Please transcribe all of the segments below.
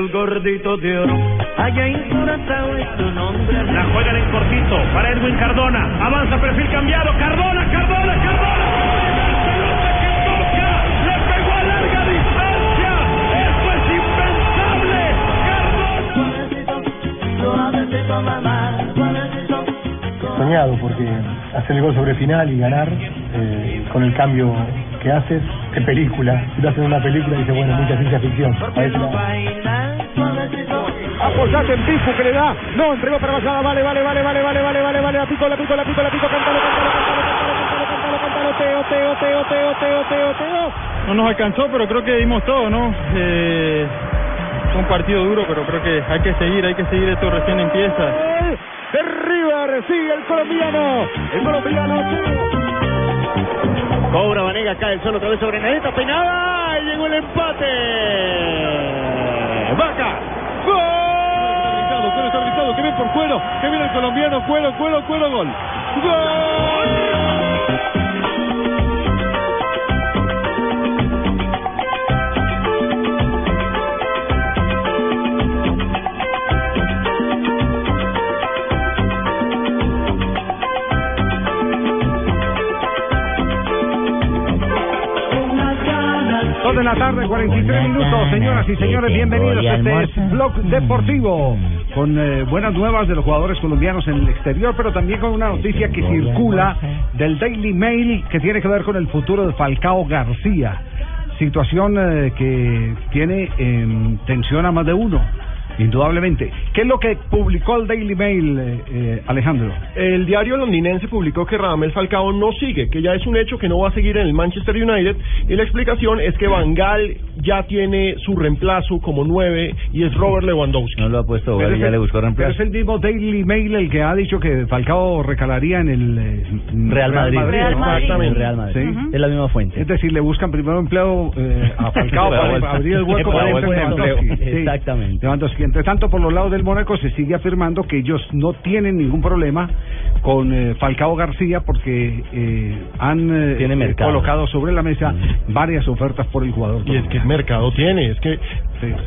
El gordito de oro, allá en Curazao es tu nombre. La juegan en cortito para Edwin Cardona. Avanza perfil cambiado. Cardona, Cardona, Cardona. Pelota que soñado porque hacer el gol sobre final y ganar eh, con el cambio que haces, qué película. Si lo haces en una película, dice bueno, mucha ciencia ficción. Apoyate en Pifu que le da. No, entregó para Basada. Vale, vale, vale, vale, vale, vale, vale, vale. La pico, la pico, la pico, la pico. Cántalo, cántalo, cántalo, cántalo, cántalo, cántalo, cántalo. Teo, teo, teo, teo, teo, teo, teo. No nos alcanzó, pero creo que dimos todo, ¿no? Eh, fue un partido duro, pero creo que hay que seguir, hay que seguir, esto recién empieza. Gol de River, sigue el colombiano. El colombiano. Cobra Vanega, cae el solo otra vez sobre Nedeta, peinada. Y llegó el empate. Vaca. ¡Gol! Cuero está gritado, que viene por cuero, que viene el colombiano, cuero, cuero, cuero, gol. Dos de la tarde, 43 minutos. Señoras y señores, bienvenidos. Este es Blog Deportivo. Con eh, buenas nuevas de los jugadores colombianos en el exterior, pero también con una noticia que circula del Daily Mail que tiene que ver con el futuro de Falcao García. Situación eh, que tiene en tensión a más de uno, indudablemente. ¿Qué es lo que publicó el Daily Mail, eh, eh, Alejandro? El diario londinense publicó que Radamel Falcao no sigue, que ya es un hecho que no va a seguir en el Manchester United y la explicación es que Van Gaal ya tiene su reemplazo como nueve y es Robert Lewandowski. No lo ha puesto, Pero ya el- le buscó pero reemplazo. es el mismo Daily Mail el que ha dicho que Falcao recalaría en el eh, Real Madrid. Real Madrid. Exactamente. Real Madrid. Sí. Es la misma fuente. Es decir, le buscan primero empleo eh, a Falcao para, Para abrir el hueco para Lewandowski. Exactamente. Lewandowski. Entre tanto, por los lados del Mónaco se sigue afirmando que ellos no tienen ningún problema con eh, Falcao García porque eh, han eh, Tiene mercado. colocado sobre la mesa varias ofertas por el jugador. Y es que mercado tiene, es que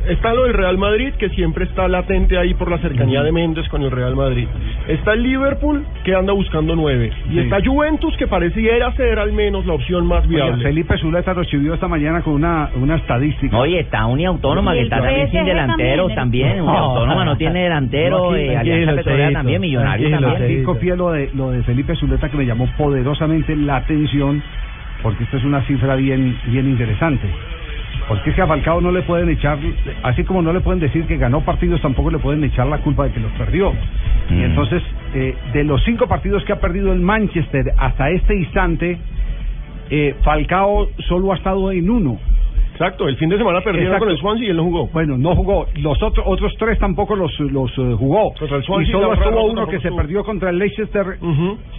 está lo del Real Madrid que siempre está latente ahí por la cercanía de Méndez con el Real Madrid. Está el Liverpool que anda buscando nueve y Sí. está Juventus que pareciera ser al menos la opción más viable. Felipe Zuleta recibió esta mañana con una, una estadística. Oye, está Uniautónoma Y que el está también sin PSG delantero también. también. Uniautónoma no tiene delantero. No, aquí, eh, Alianza Petrolera también, Millonario tranquilo, también. Aquí copié lo de, lo de Felipe Zuleta que me llamó poderosamente la atención porque esta es una cifra bien, bien interesante. Porque es que a Falcao no le pueden echar, así como no le pueden decir que ganó partidos, tampoco le pueden echar la culpa de que los perdió. Y Mm. entonces, eh, de los cinco partidos que ha perdido el Manchester hasta este instante, eh, Falcao solo ha estado en uno. Exacto, el fin de semana perdieron Exacto. con el Swansea y él no jugó. Bueno, no jugó. Los otros otros tres tampoco los los eh, jugó. Contra el y Swansea, solo la estuvo uno que se estuvo. perdió contra el Leicester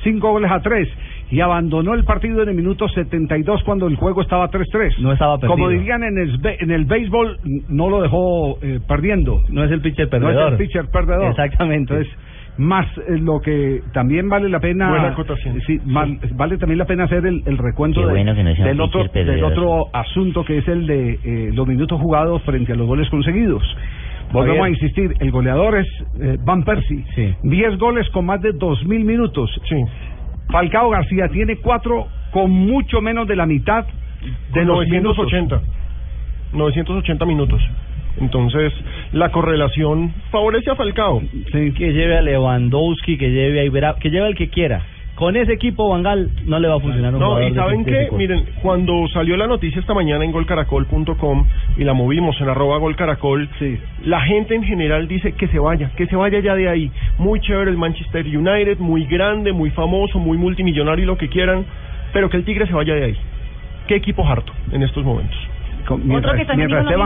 cinco goles a tres y abandonó el partido en el minuto 72 cuando el juego estaba 3-3. No estaba perdido. Como dirían en el, en el béisbol, no lo dejó eh, perdiendo. No es el pitcher No perdedor. es el pitcher perdedor. Exactamente. Entonces, más eh, lo que también vale la pena Buena acotación. sí, mal- vale también la pena hacer el, el recuento de- bueno no del otro del otro asunto que es el de eh, los minutos jugados frente a los goles conseguidos volvemos a insistir el goleador es eh, Van Persie Sí. 10 goles con más de 2.000 minutos Sí. Falcao García tiene cuatro con mucho menos de la mitad de Con los minutos 980. 980 minutos. Entonces, la correlación favorece a Falcao. Que lleve a Lewandowski, que lleve a Ibera, que lleve al que quiera. Con ese equipo, Bangal no le va a funcionar un No, y saben ese corte. miren, cuando salió la noticia esta mañana en golcaracol.com y la movimos en arroba golcaracol, la gente en general dice que se vaya, que se vaya ya de ahí. Muy chévere el Manchester United, muy grande, muy famoso, muy multimillonario y lo que quieran, pero que el Tigre se vaya de ahí. ¿Qué equipo harto en estos momentos? Con- mientras mientras esté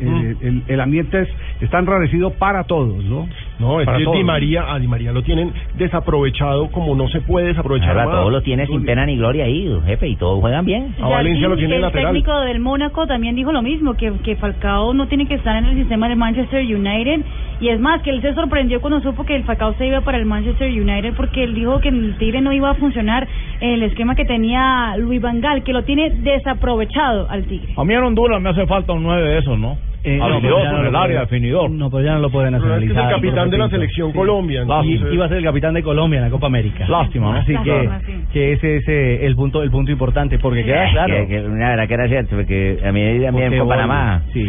el, el- el ambiente es, está enrarecido para todos, ¿no? No, es Para que. Di María, a Di María lo tienen desaprovechado como no se puede desaprovechar Ahora más. todo lo tiene sin pena ni gloria ahí, jefe, y todos juegan bien. A Valencia lo tiene el lateral. técnico del Mónaco también dijo lo mismo, que, que Falcao no tiene que estar en el sistema del Manchester United. Y es más, que él se sorprendió cuando supo que el Falcao se iba para el Manchester United porque él dijo que el Tigre no iba a funcionar en el esquema que tenía Luis Van Gaal, que lo tiene desaprovechado al Tigre. A mí en Honduras me hace falta un 9 de esos, ¿no? Eh, Habilidoso no, en el no, área, definidor. No, pues ya no lo puede Pero es que es el nacionalizar. capitán de la selección Colombia. Y iba a ser el capitán de Colombia en la Copa América. Lástima, ¿no? Así que, Lástima, sí. que ese es eh, el punto el punto importante, porque queda Eh, claro. que- que la verdad que era cierto, porque a mí también fue Panamá. sí.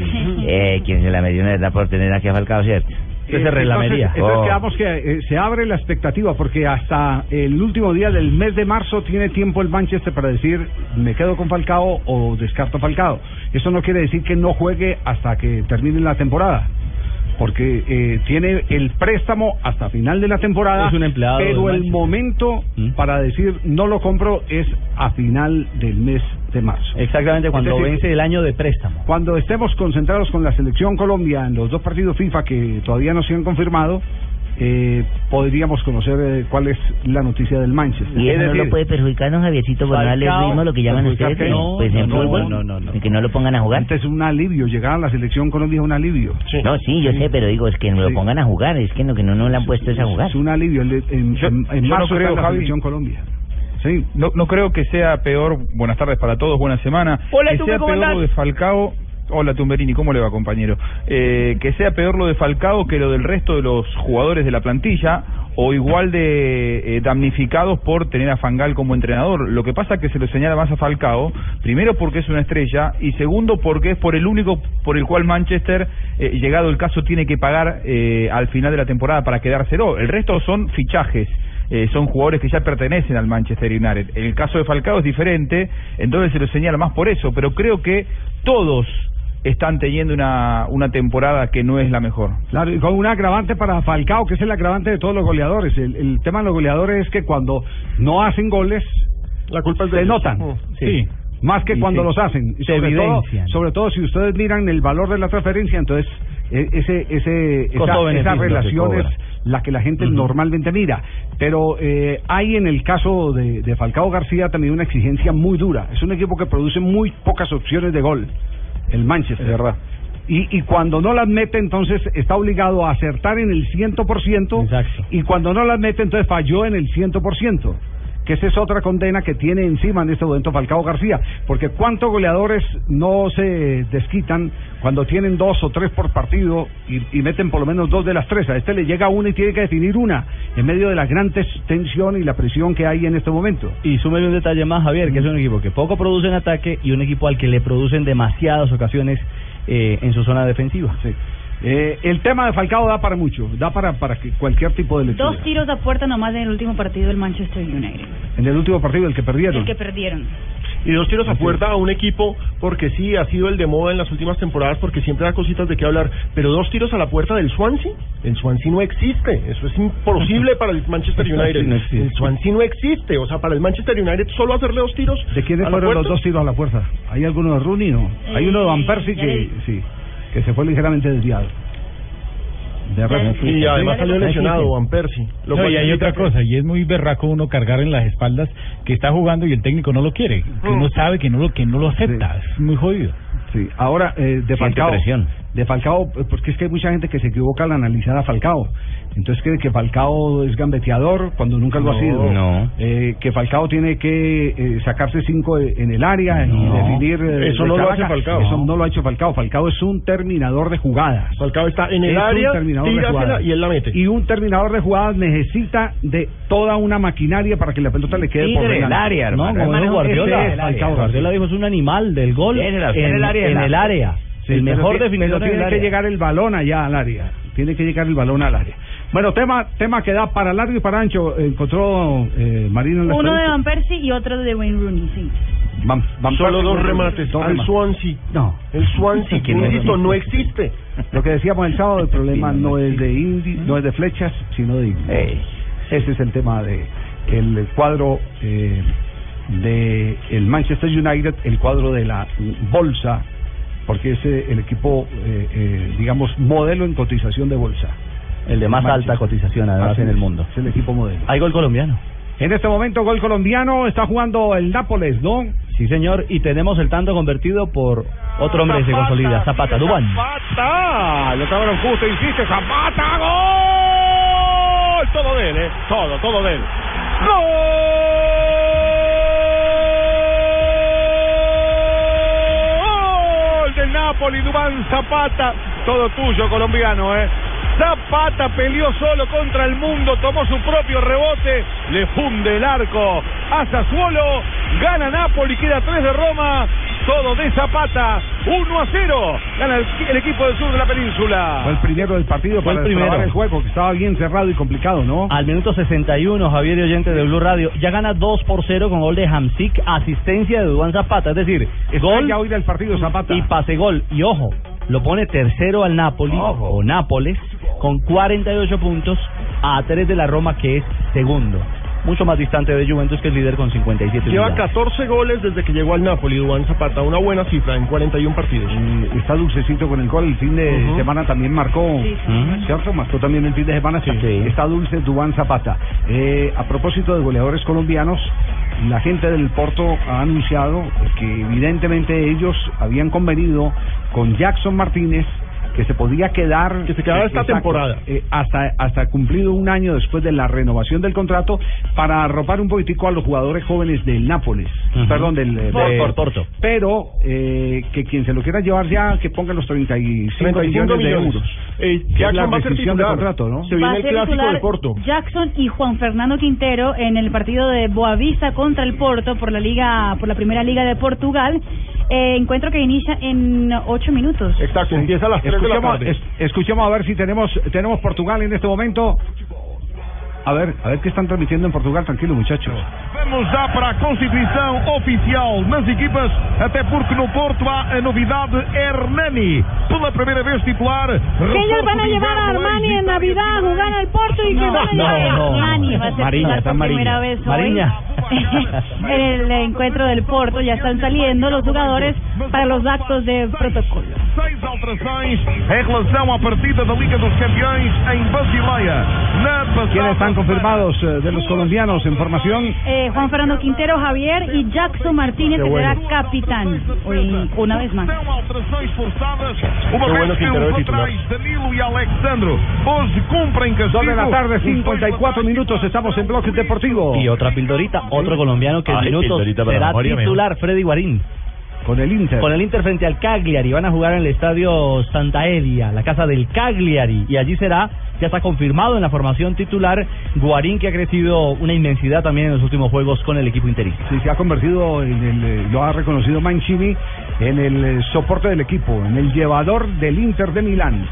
Eh, quien se la metió en verdad por tener aquí a Falcao, ¿cierto? Se relamería. Entonces, entonces Oh. quedamos que eh, se abre la expectativa porque hasta el último día del mes de marzo tiene tiempo el Manchester para decir me quedo con Falcao o descarto Falcao. Eso no quiere decir que no juegue hasta que termine la temporada. Porque eh, tiene el préstamo hasta final de la temporada, Es un empleado pero el momento para decir no lo compro es a final del mes de marzo. Exactamente, cuando decir, vence el año de préstamo. cuando estemos concentrados con la selección Colombia en los dos partidos FIFA que todavía no se han confirmado, eh, podríamos conocer eh, cuál es la noticia del Manchester. Y eso Es no decir, lo puede perjudicar, ¿no, Javiercito, por no darle ritmo lo que llaman ustedes, que eh, no, pues en no, fútbol, no, no, no. que no lo pongan a jugar. Antes es un alivio, llegar a la selección Colombia es un alivio. No, sí, yo sé, pero digo, es que no lo pongan a jugar, es que no, que no nos la han puesto es a jugar. Es un alivio. el- En, en, en yo no marzo creo, está la Javi. selección Colombia. Sí. No, no creo que sea peor, buenas tardes para todos, buena semana. Hola, que sea ¿cómo peor lo de Falcao. Hola Tumberini, ¿cómo le va compañero? Eh, que sea peor lo de Falcao que lo del resto de los jugadores de la plantilla o igual de eh, damnificados por tener a Fangal como entrenador. Lo que pasa es que se lo señala más a Falcao, primero porque es una estrella y segundo porque es por el único por el cual Manchester, eh, llegado el caso, tiene que pagar eh, al final de la temporada para quedárselo. El resto son fichajes eh, son jugadores que ya pertenecen al Manchester United. El caso de Falcao es diferente, entonces se lo señala más por eso, pero creo que todos están teniendo una, una temporada que no es la mejor. Claro, y con un agravante para Falcao, que es el agravante de todos los goleadores. El, el tema de los goleadores es que cuando no hacen goles, la culpa es de se ellos. notan. Mm. Sí. Más que Y cuando se- los hacen. Y se sobre todo, sobre todo si ustedes miran el valor de la transferencia, entonces e- ese, ese, esa, esa que relación es la que la gente normalmente mira. Pero eh, hay en el caso de, de Falcao García también una exigencia muy dura. Es un equipo que produce muy pocas opciones de gol, el Manchester. Es verdad. Y, y cuando no las mete, entonces está obligado a acertar en el 100%. Exacto. Y cuando no las mete, entonces falló en el 100%. Que esa es otra condena que tiene encima en este momento Falcao García. Porque cuántos goleadores no se desquitan cuando tienen dos o tres por partido y, y meten por lo menos dos de las tres. A este le llega una y tiene que definir una en medio de la gran tensión y la presión que hay en este momento. Y súmele un detalle más, Javier, que es un equipo que poco produce en ataque y un equipo al que le producen demasiadas ocasiones eh, en su zona defensiva. Sí. Eh, el tema de Falcao da para mucho, da para, para que cualquier tipo de lectura. Dos tiros a puerta nomás en el último partido del Manchester United, En el último partido, el que perdieron. el que perdieron. Y dos tiros a puerta a un equipo porque sí ha sido el de moda en las últimas temporadas porque siempre da cositas de qué hablar. Pero dos tiros a la puerta del Swansea, el Swansea no existe. Eso es imposible para el Manchester United. no el Swansea no existe. O sea, para el Manchester United solo hacerle dos tiros. ¿De quiénes fueron los dos tiros a la puerta? ¿Hay alguno de Rooney? No. Hay uno de Van Persie ya que, sí, que se fue ligeramente desviado. De Y además salió lesionado Van Persie. Lo No, cual y hay otra que- cosa, y es muy berraco uno cargar en las espaldas que está jugando y el técnico no lo quiere, que uno sabe que no lo que no lo acepta, es muy jodido. Sí, ahora eh, de Falcao. De Falcao, eh, porque es que hay mucha gente que se equivoca al analizar a Falcao. Entonces cree que Falcao es gambeteador cuando nunca lo ha sido. no. Eh, que Falcao tiene que eh, sacarse cinco e- en el área y definir. eh, Eso de no lo hace Falcao. Eso no lo ha hecho Falcao. Falcao es un terminador de jugadas. Falcao está en el Es un área, terminador de tírasela jugadas. y él la mete. Y un terminador de jugadas necesita de toda una maquinaria para que la pelota le quede por Tigre delante. área, hermano. No, como Guardiola. es Falcao Guardiola dijo es un animal del gol en, el área en el área. El pero mejor pero el tiene que área. llegar el balón allá al área. Tiene que llegar el balón al área. Bueno, tema tema que da para largo y para ancho. Encontró eh, Marino en la Uno de. Van Persie y otro de Wayne Rooney, sí. Van- Van Solo dos remates dos al remates. Swansea. No. El Swansea, que insisto, no existe. Lo que decíamos el sábado, el problema no es de Indy, no es de flechas, sino de Indy. Ese es el tema de el cuadro eh, de el Manchester United, el cuadro de la bolsa, porque es eh, el equipo, eh, eh, digamos, modelo en cotización de bolsa. El de más Manchester. alta cotización, además, Así en el mundo. Es el equipo modelo. Hay gol colombiano. En este momento, gol colombiano, está jugando el Nápoles, ¿no? Sí, señor, y tenemos el tanto convertido por otro hombre que se consolida, Zapata, Dubán. Zapata, lo acabaron justo, insiste, Zapata, gol, todo de él, eh, todo, todo de él. Gol del Napoli, Dubán Zapata, todo tuyo colombiano, eh. Zapata peleó solo contra el mundo, tomó su propio rebote, le funde el arco a Sassuolo, gana Napoli, queda 3 de Roma, todo de Zapata, 1 a 0, gana el, el equipo del sur de la península. Fue el primero del partido Fue el para destrabar primero. el juego, que estaba bien cerrado y complicado, ¿no? Al minuto 61, Javier y oyente de Blue Radio, ya gana 2 por 0 con gol de Hamsik, asistencia de Dubán Zapata, es decir, gol ya hoy del partido Zapata. y pase gol. Y ojo, lo pone tercero al Napoli, o Nápoles, con 48 puntos a 3 de la Roma, que es segundo. Mucho más distante de Juventus, que es líder con 57 Lleva unidades. 14 goles desde que llegó al Napoli, Duván Zapata, una buena cifra en 41 partidos. Está dulcecito con el gol. El fin de semana también marcó, sí. ¿cierto? Marcó también el fin de semana. Está, está dulce Dubán Zapata. Eh, a propósito de goleadores colombianos, la gente del Porto ha anunciado que evidentemente ellos habían convenido con Jackson Martínez que se podía quedar Que se quedaba esta temporada. eh, hasta hasta cumplido un año después de la renovación del contrato para arropar un poquitico a los jugadores jóvenes del Nápoles perdón del De del- Porto. pero eh, que quien se lo quiera llevar ya que ponga los 35, 35 millones, de millones. euros Eh, Que es Jackson la va a ser rescisión de titular. contrato ¿no? Se Va viene a el ser clásico titular de Porto. Jackson y Juan Fernando Quintero en el partido de Boavista contra el Porto por la liga, por la primera liga de Portugal. Eh, encuentro que inicia en ocho minutos. Exacto, empieza a las 3 de la escuchemos, tarde. es- escuchemos a ver si tenemos tenemos Portugal en este momento a ver a ver qué están transmitiendo en Portugal tranquilo muchachos Vamos já para a constituição oficial nas equipas, até porque no Porto há a novidade Hernani. Pela primeira vez titular. Que ellos van a llevar a Armani en Navidad a jugar al Porto y que No, van a no, llevar no. Armani va a ser Mariña, está Mariña. primera vez hoy. Mariña. en el encuentro del Porto ya están saliendo los jugadores para los actos de protocolo. Seis alterações em relação à partida da Liga dos Campeões em Basileia. Na passada están confirmados eh, de los colombianos en formación Eh, Juan Fernando Quintero Javier y Jackson Martínez, que bueno. será capitán hoy, una vez más. Qué bueno Quintero de titular. Dos de la tarde, 54 minutos, estamos en Bloque Deportivo. Y otra pildorita, otro colombiano que en minutos será titular, Freddy Guarín. Con el Inter. Con el Inter frente al Cagliari. Van a jugar en el estadio Santa Elia, la casa del Cagliari. Y allí será, ya está confirmado en la formación titular, Guarín, que ha crecido una inmensidad también en los últimos juegos con el equipo interista. Sí, se ha convertido en el, eh, lo ha reconocido Mancini, en el eh, soporte del equipo, en el llevador del Inter de Milán.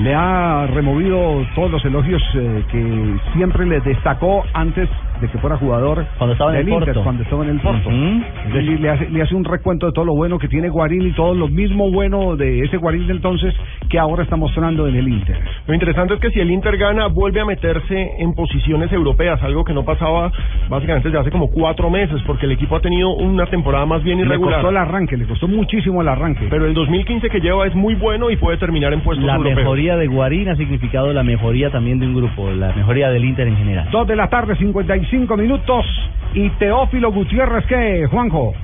Le ha removido todos los elogios eh, que siempre le destacó antes de que fuera jugador Cuando estaba en el Inter, Porto. cuando estaba en el Porto. Ujú. Es decir, le hace, le hace un recuento de todo lo bueno que tiene Guarín y todo lo mismo bueno de ese Guarín de entonces que ahora está mostrando en el Inter. Lo interesante es que si el Inter gana, vuelve a meterse en posiciones europeas, algo que no pasaba básicamente desde hace como cuatro meses, porque el equipo ha tenido una temporada más bien Le irregular. costó el arranque, le costó muchísimo el arranque. Pero el 2015 que lleva es muy bueno y puede terminar en puestos La europeos. mejoría de Guarín ha significado la mejoría también de un grupo, la mejoría del Inter en general. Dos de la tarde, 55 minutos. Y Teófilo Gutiérrez, ¿qué, Juanjo?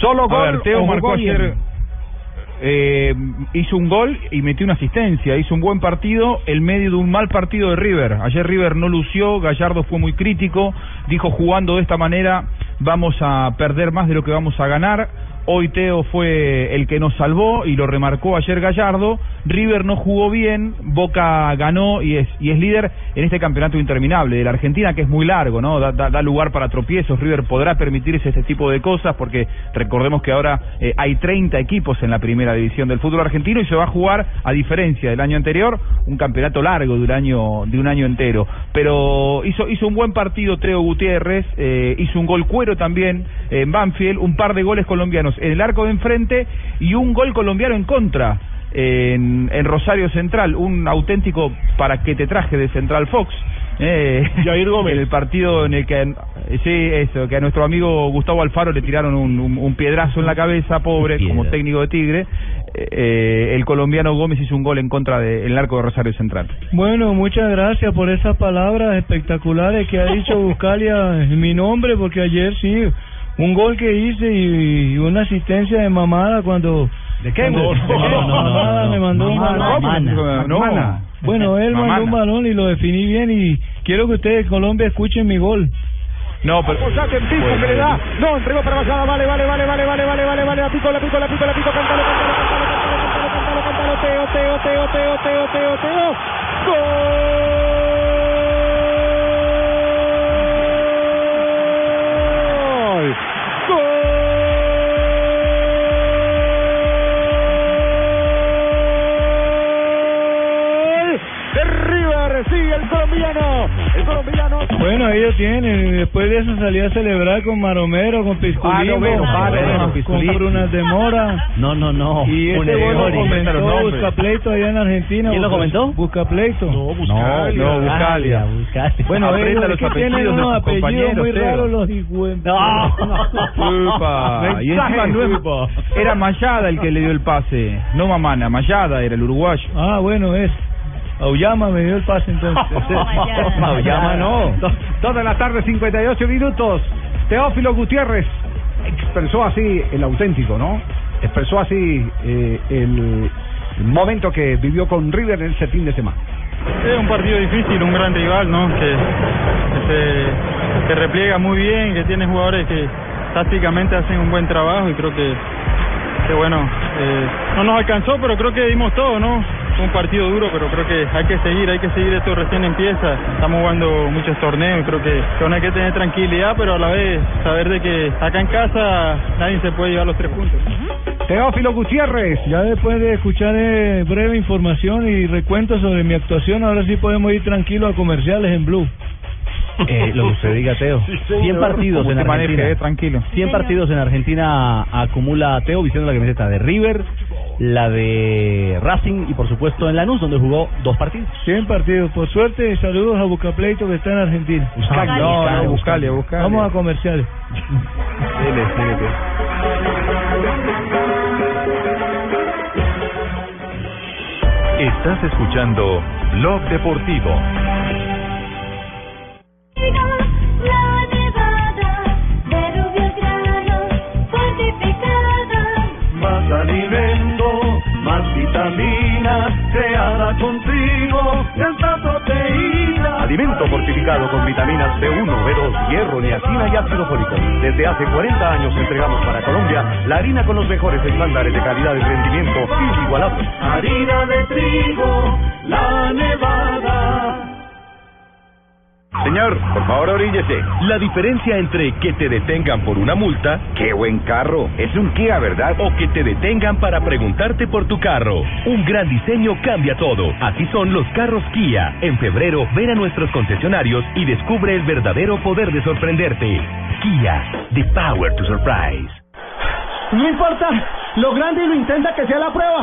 Solo A gol. ver, Teo marcó ayer, eh, hizo un gol y metió una asistencia, hizo un buen partido en medio de un mal partido de River. Ayer River no lució, Gallardo fue muy crítico, dijo jugando de esta manera vamos a perder más de lo que vamos a ganar. Hoy Teo fue el que nos salvó y lo remarcó ayer Gallardo. River no jugó bien, Boca ganó y es, y es líder en este campeonato interminable de la Argentina, que es muy largo, ¿no? Da, lugar para tropiezos. River podrá permitirse este tipo de cosas porque recordemos que ahora eh, hay 30 equipos en la primera división del fútbol argentino y se va a jugar, a diferencia del año anterior, un campeonato largo de un año, de un año entero. Pero hizo, hizo un buen partido Teo Gutiérrez, eh, hizo un gol cuero también en Banfield, un par de goles colombianos en el arco de enfrente y un gol colombiano en contra en, en Rosario Central, un auténtico para que te traje de Central Fox. Eh, Jair Gómez. El partido en el que, sí, eso, que a nuestro amigo Gustavo Alfaro le tiraron un, un- un piedrazo en la cabeza, pobre, como técnico de Tigre. Eh, eh, el colombiano Gómez hizo un gol en contra del arco de Rosario Central. Bueno, muchas gracias por esas palabras espectaculares que ha dicho Buscalia en mi nombre, porque ayer sí, un gol que hice y, y una asistencia de mamada cuando... ¿De qué? cuando- No, no, ¿De qué? no, no, Mamada, no, me mandó un mamada, balón. mamana, mamana. Bueno, él mandó un Mamana. balón y lo definí bien y quiero que ustedes de Colombia escuchen mi gol. No, pero... Posate en pico que le da. No, entregó para Basada. Vale, vale, vale, vale, vale, vale, vale, vale. La pico, la pico, la pico, la pico. Cántalo, cántalo, cántalo, cántalo, cántalo, cántalo, cántalo. Teo, Teo, Teo, Teo, Teo, Teo, Teo. ¡Gol! Sí, el colombiano. El colombiano. Bueno, lo tienen. Y después de eso salí a celebrar con Maromero, con Pisculino, Ah, no, bueno, vale, bueno, con Pisculino. Brunas de Mora. No, no, no. Y lo Mori. comentó Buscapleito allá en Argentina. ¿Quién lo Busca- comentó? Buscapleito. No, no, Buscalia. Bueno, Aprenda ellos los que tienen unos apellidos muy raros los. Y encima no es- era Mayada el que le dio el pase, no Mamana, Mayada era el uruguayo. Ah, bueno, es. Auyama me dio el pase entonces. Auyama no. Do- Dos de la tarde, 58 minutos. Teófilo Gutiérrez expresó así el auténtico, ¿no? Expresó así eh, el momento que vivió con River en ese fin de semana. Es un partido difícil, un gran rival, ¿no? Que, que se que repliega muy bien, que tiene jugadores que tácticamente hacen un buen trabajo y creo que, que bueno, eh, no nos alcanzó, pero creo que dimos todo, ¿no? Un partido duro, pero creo que hay que seguir, hay que seguir, esto recién empieza. Estamos jugando muchos torneos y creo que, que aún hay que tener tranquilidad, pero a la vez saber de que acá en casa nadie se puede llevar los tres puntos. Teófilo Gutiérrez. Ya después de escuchar eh, breve información y recuento sobre mi actuación, ahora sí podemos ir tranquilos a comerciales en Blue. Eh, lo que usted diga, Teo. 100 partidos en Argentina. eh, tranquilo. 100 partidos en Argentina acumula Teo vistiendo la camiseta de River, la de Racing y por supuesto en Lanús donde jugó dos partidos. 100 partidos. Por suerte, saludos a Bucapleito que está en Argentina. Buscalia. No, no, buscale, buscale. Vamos a comerciales. Dele, síguete. Estás escuchando Blog Deportivo. Alimento, más vitaminas, creada contigo, esta proteína. Alimento fortificado con vitaminas B1, B2, hierro, niacina y ácido fólico. Desde hace 40 años entregamos para Colombia la harina con los mejores estándares de calidad y rendimiento inigualables. Harina de trigo, la nevada. Señor, por favor oríllese. La diferencia entre que te detengan por una multa, Qué buen carro. Es un Kia, ¿verdad? o que te detengan para preguntarte por tu carro. Un gran diseño cambia todo. Así son los carros Kia. En febrero, ven a nuestros concesionarios y descubre el verdadero poder de sorprenderte. Kia, the power to surprise. No importa lo grande y lo intenta que sea la prueba.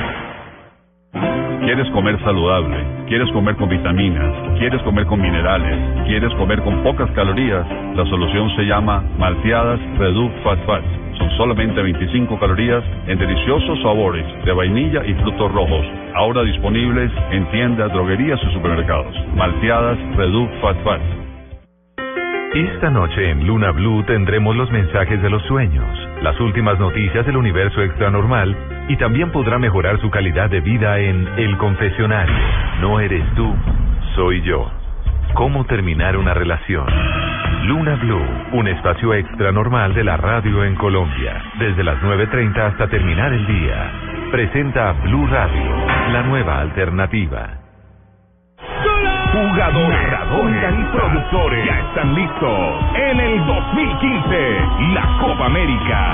¿Quieres comer saludable? ¿Quieres comer con vitaminas? ¿Quieres comer con minerales? ¿Quieres comer con pocas calorías? La solución se llama Malteadas Reduc Fat Fats. Son solamente 25 calorías en deliciosos sabores de vainilla y frutos rojos. Ahora disponibles en tiendas, droguerías y supermercados. Malteadas Reduc Fat Fats. Esta noche en Luna Blue tendremos los mensajes de los sueños, las últimas noticias del universo extranormal y también podrá mejorar su calidad de vida en El Confesionario. No eres tú, soy yo. ¿Cómo terminar una relación? Luna Blue, un espacio extra normal de la radio en Colombia, desde las 9.30 hasta terminar el día. Presenta Blue Radio, la nueva alternativa. Jugadores, narradores y productores ya están listos en el 2015 la Copa América.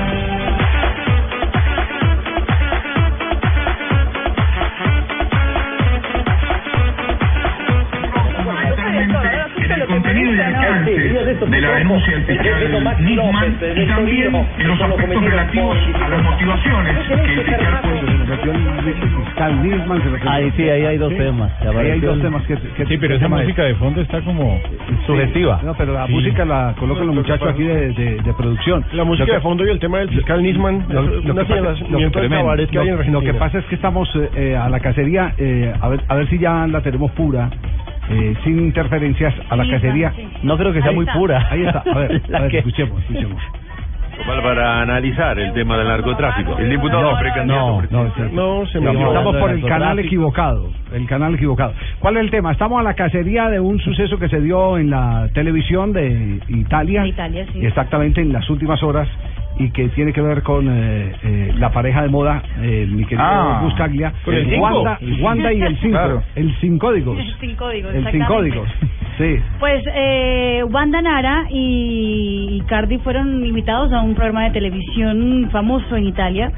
De la denuncia del fiscal Nisman y también en los aspectos relativos a las motivaciones que el fiscal Fiscal Nisman, se Ahí sí, ahí hay dos temas. Ahí hay dos temas que, que- Sí, pero esa música de fondo está como sugestiva. No, pero la Sí. música la colocan los muchachos aquí de, de, de producción. La música que- de fondo y el tema del fiscal Nisman Lo, lo lo- que pasa es que estamos eh, eh, a la cacería, eh, a, ver, a ver si ya la tenemos pura, eh, sin interferencias, a la cacería. No creo que sea muy pura. Ahí está, a ver, a ver que- escuchemos, escuchemos. para analizar el tema del narcotráfico. El diputado No, precandidato no, presidencial. no, se me Estamos por el canal equivocado, el canal equivocado. ¿Cuál es el tema? Estamos a la cacería de un suceso que se dio en la televisión de Italia. De Italia, sí. Exactamente en las últimas horas y que tiene que ver con eh, eh, la pareja de moda, eh, mi querido Ah, Buscaglia, ¿con el? Wanda, Wanda y el 5, Claro. el sin códigos. Sin códigos, El sin códigos. Sí. Pues eh, Wanda Nara y Cardi fueron invitados a un programa de televisión famoso en Italia.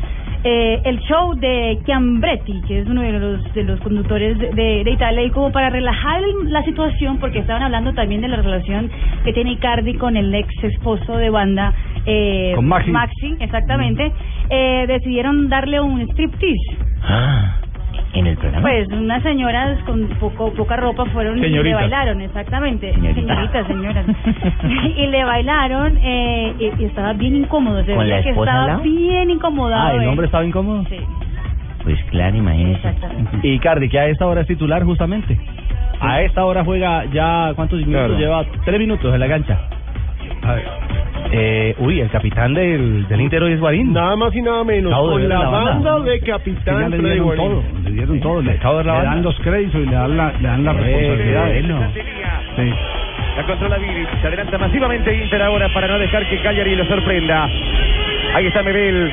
Eh, el show de Chiambretti, que es uno de los, de los conductores de, de- Italia, y como para relajar el- la situación, porque estaban hablando también de la relación que tiene Cardi con el ex esposo de Wanda, eh, Con Maxi. exactamente, eh, decidieron darle un striptease. Ah, en el programa. Pues unas señoras con poco poca ropa fueron y le bailaron, exactamente. Señorita. Señoritas, señoras. y le bailaron eh, y, y estaba bien incómodo. Se ¿Con la que estaba bien incomodado. Ah, ¿el él. hombre estaba incómodo? Sí. Pues claro, imagínese. Exactamente. Y Cardi, que a esta hora es titular justamente. A esta hora juega ya, ¿cuántos minutos Claro. lleva? Tres minutos en la cancha. A ver. Eh, uy, el capitán del, del Inter hoy es Guarín. Nada más y nada menos. Con la la banda. banda de capitán le dieron Guarín. todo, le dieron todo, le, acabo de ver la le dan los créditos y le dan la, le dan la Eh, responsabilidad. bueno. Sí. La controla Vivic, se adelanta masivamente Inter ahora para no dejar que Cagliari lo sorprenda. Ahí está Mebel,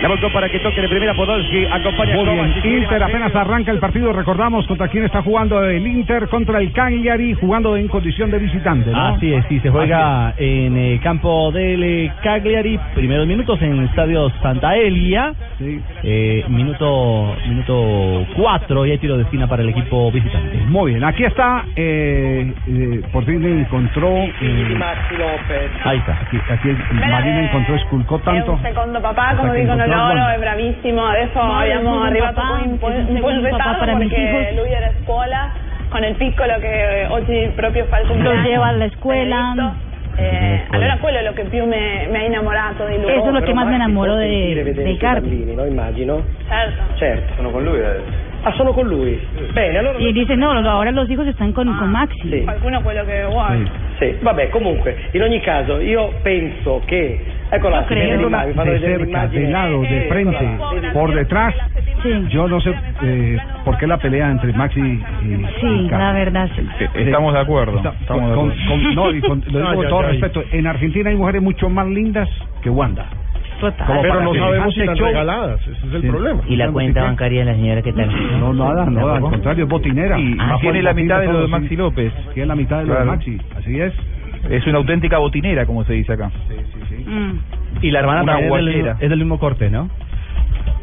la volcó para que toque de primera Podolski, acompaña a Muy bien, Inter apenas arranca el partido, recordamos contra quién está jugando el Inter contra el Cagliari, jugando en condición de visitante, ¿no? Así es, sí, se juega en eh, campo del eh, Cagliari, primeros minutos en el estadio Santa Elia, eh, minuto minuto 4 y hay tiro de esquina para el equipo visitante. Muy bien, aquí está, eh, eh, por fin encontró, eh, Maxi López. ahí está, aquí, aquí Marina encontró, esculcó tanto. un secondo papà, Hasta come che dicono incontrò loro, Wanda. è bravissimo. Adesso No, abbiamo es un arrivato papà, poi un po', es un un papà ritardo para mis perché hijos. lui era a scuola con il piccolo che oggi proprio fa il cumpleaños. lleva a la escuela. Eh, allora quello è lo che più mi, mi ha innamorato di lui. Eso es lo que más me enamoró de, de Cardi. no immagino. Certo. Certo, sono con lui adesso. Ah, sono con lui. Bene, allora... Y dice, no, no, ahora los hijos están con, con Maxi. Qualcuno quello che vuole. Sì, vabbè, comunque, in ogni caso io penso che Eccola, Viéndola de cerca, de lado, de frente, por detrás. Yo no sé eh, por qué la pelea entre Maxi y, Sí, y la verdad sí. Estamos de acuerdo. Está- Estamos de con- acuerdo. con- no, y con- lo digo Ay, con todo ay. respeto. En Argentina hay mujeres mucho más lindas que Wanda. Total. Como Pero para no sabemos si están show- regaladas, ese es el Sí. problema. ¿Y la cuenta bancaria de la señora qué tal? No, nada, no, al contrario, es botinera. Y Más tiene la mitad de lo de sí. Maxi López. Tiene la mitad de lo de. Maxi, así es. Es una auténtica botinera, como se dice acá. Mm. Y la hermana también es del mismo corte, ¿no?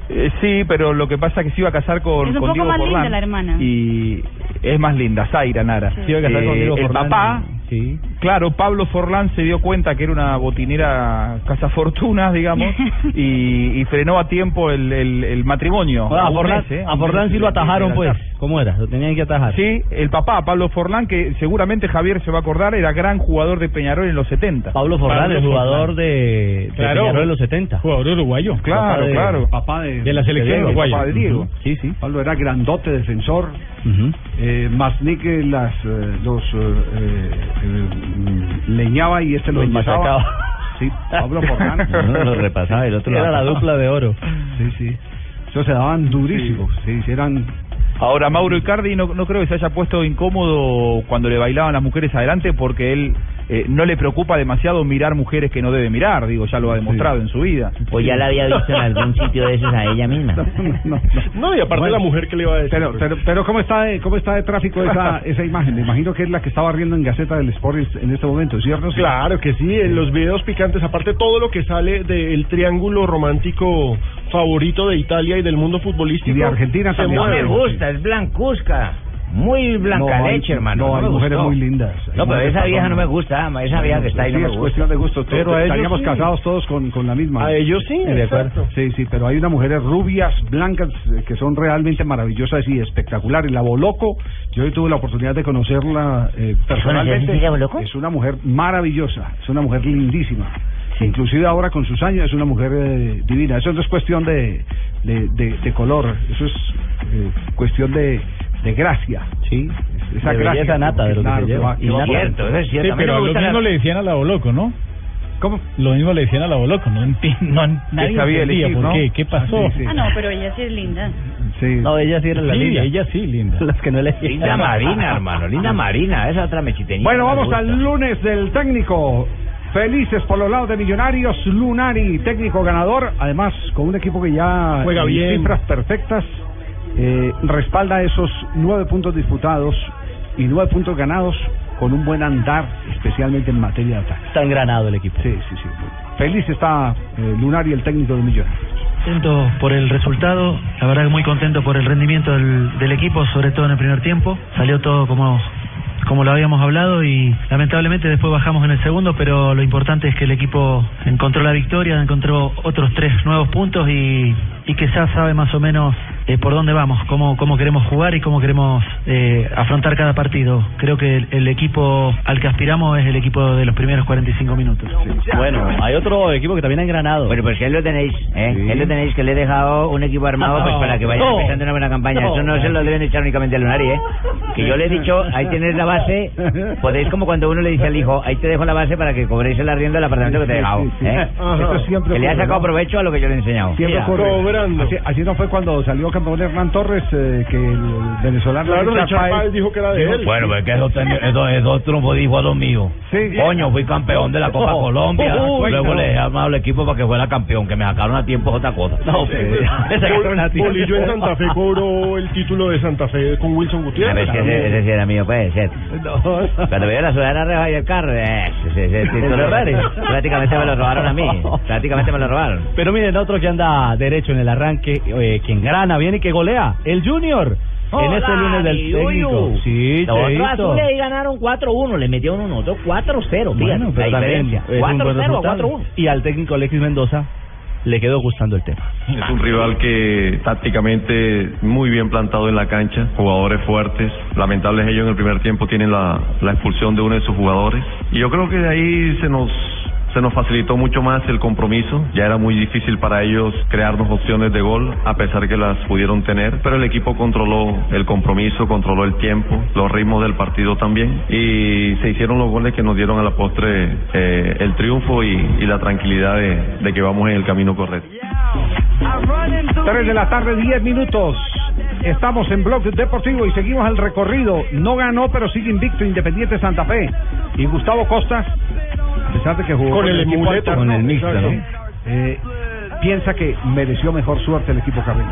Eh, sí, pero lo que pasa es que se iba a casar con, Es un con poco Diego más linda Forlán. la hermana. Y es más linda, Zaira Nara. Se iba a casar con Eh, Diego el Forlán. papá, Sí. claro, Pablo Forlán se dio cuenta que era una botinera cazafortunas, digamos, y, y frenó a tiempo el, el, el matrimonio. Ah, a Un Forlán, mes, ¿eh? a Forlán sí lo atajaron, pues. ¿Cómo era? Lo tenían que atajar. Sí, el papá, Pablo Forlán, que seguramente Javier se va a acordar, era gran jugador de Peñarol en los 70. Pablo Forlán, Pablo el jugador de, de Claro. Peñarol en los 70. Jugador uruguayo. Claro, Papá de- claro. Papá de, De la selección Diego, de Diego. Sí, sí. Pablo era grandote defensor. Eh, Masnik eh, las, eh, los eh, eh, eh, leñaba y este los, machacaba. Sí, Pablo Forlán. Uno lo repasaba el otro lo Era la dupla de oro. Sí, sí. Eso se daban durísimos. Sí, sí, eran. Ahora, Mauro Icardi no, no creo que se haya puesto incómodo cuando le bailaban las mujeres adelante porque él eh, no le preocupa demasiado mirar mujeres que no debe mirar, digo, ya lo ha demostrado en su vida. Pues ya la había visto en algún sitio de esos a ella misma. No, No, y aparte Bueno. la mujer que le iba a decir. Pero, pero, pero ¿cómo está de, cómo está de tráfico esa, esa imagen? Me imagino que es la que estaba riendo en Gaceta del Sport en este momento, ¿cierto? Sí. Claro que sí, en los videos picantes, aparte todo lo que sale del triángulo romántico favorito de Italia y del mundo futbolístico. Y de Argentina se también. No me gusta, es blancuzca. Muy blanca No, hay- leche, hermano. no, hay mujeres gustó. muy lindas. No, pero esa vieja no me gusta, ama, esa vieja que está ahí Sí, no me es cuestión de gusto. Pero Todos a ellos estaríamos sí. casados todos con, con la misma. A ellos sí, de acuerdo. exacto. Sí, sí, pero hay unas mujeres rubias, blancas, eh, que son realmente maravillosas y espectaculares. La Boloco, yo hoy tuve la oportunidad de conocerla eh, personalmente. Es una mujer maravillosa, es una mujer lindísima. Inclusive ahora con sus años es una mujer eh, divina. Eso no es cuestión de, de, de- de color, eso es eh, cuestión de, de gracia. Sí. Esa De gracia belleza nata de lo que claro, se lleva. va- que va- Cierto, eso es Sí, cierto. A mí no pero lo mismo la- le decían a la Boloco, ¿no? ¿Cómo? Lo mismo le decían a la Boloco, no entiendo, no, nadie sabía entendía elegir, por ¿no? qué, qué pasó. Ah, sí, sí. Ah, no, pero ella sí es linda. Sí. No, ella sí era la Sí, linda. ella sí, linda. Las que no elegí. Linda Marina, hermano, linda Marina, esa otra mechiteñita. Bueno, vamos al lunes del técnico. Felices por los lados de Millonarios, Lunari, técnico ganador, además con un equipo que ya Juega en bien. cifras perfectas eh, respalda esos nueve puntos disputados y nueve puntos ganados con un buen andar, especialmente en materia de ataque. Está engranado el equipo. Sí, sí, sí. Feliz está eh, Lunari, el técnico de Millonarios. Contento por el resultado, la verdad que muy contento por el rendimiento del, del equipo, sobre todo en el primer tiempo. Salió todo como, como lo habíamos hablado y lamentablemente después bajamos en el segundo, pero lo importante es que el equipo encontró la victoria, encontró otros tres nuevos puntos y, y que ya sabe más o menos eh, por dónde vamos, cómo, cómo queremos jugar y cómo queremos eh, afrontar cada partido. Creo que el, el equipo al que aspiramos es el equipo de los primeros 45 minutos. Bueno, hay otro equipo que también ha engranado. Bueno, pues que él lo tenéis, ¿eh? Sí. Él lo tenéis, que le he dejado un equipo armado pues para que vaya no, empezando una buena campaña. no. Eso no se lo deben echar únicamente al Lunari, ¿eh? Que yo le he dicho, ahí tienes la base, podéis como cuando uno le dice al hijo, ahí te dejo la base para que cobréis el arriendo del apartamento que te he dejado, Sí, sí, sí. ¿eh? Esto siempre Que le ha sacado ¿no? provecho a lo que yo le he enseñado. Siempre Mira. ocurre. Así, así no fue cuando salió campeón Hernán Torres, eh, que el venezolano Claro, Richard Richard Páez Páez dijo que era de él. Bueno, pues que esos, ten- esos, esos triunfos dijo a los míos. Sí. Coño, fui campeón de la Copa Oh, Colombia. oh, Luego no. le he armado el equipo para que fuera campeón, que me sacaron a tiempo otra cosa. No, Bolillo en Santa Fe cobró el título de Santa Fe con Wilson A Gutiérrez. ese, ese sí era mío, puede ser. Cuando veo la sudadera roja y el carro, eh, ese, ese título prácticamente me lo robaron a mí. Prácticamente me lo robaron. Pero miren, otro que anda derecho en el arranque, eh, que engrana bien y que golea, el Junior. en este lunes del técnico. Sí, Los otros azules ahí ganaron 4-1, le metieron uno, otro 4-0, fíjate, Bueno, pero la también diferencia. es un buen 4-0 a resultado. 4-1. Y al técnico Alexis Mendoza le quedó gustando el tema. Es un rival que tácticamente muy bien plantado en la cancha, jugadores fuertes. Lamentables ellos en el primer tiempo tienen la, la expulsión de uno de sus jugadores. Y yo creo que de ahí se nos se nos facilitó mucho más el compromiso. Ya era muy difícil para ellos crearnos opciones de gol, a pesar que las pudieron tener, pero el equipo controló el compromiso, controló el tiempo, los ritmos del partido también y se hicieron los goles que nos dieron a la postre eh, el triunfo y, y la tranquilidad de, de que vamos en el camino correcto. 3 de la tarde, 10 minutos. Estamos en Blog Deportivo y seguimos el recorrido. No ganó, pero sigue invicto Independiente Santa Fe. Y Gustavo Costas, pesar de que jugó Con el equipo muleto. alterno, Con el mixto, ¿no? eh, piensa que mereció mejor suerte el equipo carreño.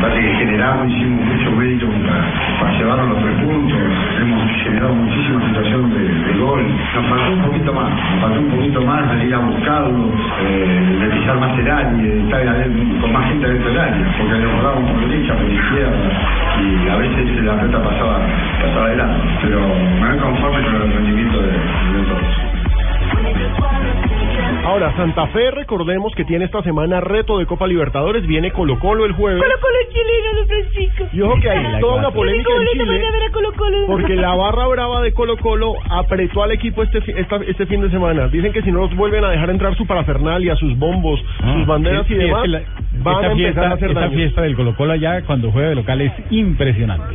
Parece que generamos, hicimos mucho mérito para, para llevarnos los tres puntos, hemos generado muchísima situación de, de gol. Nos faltó un poquito más, nos faltó un poquito más de ir a buscarlo, eh, de pisar más el área, de estar con más gente dentro del área, porque nos rodábamos por derecha, por izquierda, y a veces la pelota pasaba, pasaba adelante. Pero me voy conforme con el rendimiento de. Ahora, Santa Fe, recordemos que tiene esta semana reto de Copa Libertadores, viene Colo Colo el jueves. Colo Colo es chileno, Francisco. Y ojo que hay toda una polémica en Chile. ir a ver a Colo Colo. Porque la barra brava de Colo Colo apretó al equipo este, esta- este fin de semana. Dicen que si no los vuelven a dejar entrar su parafernalia, sus bombos, sus banderas y Sí, es demás, que la- van esta a empezar fiesta, a hacer esta daño. fiesta del Colo Colo allá cuando juega de local es impresionante.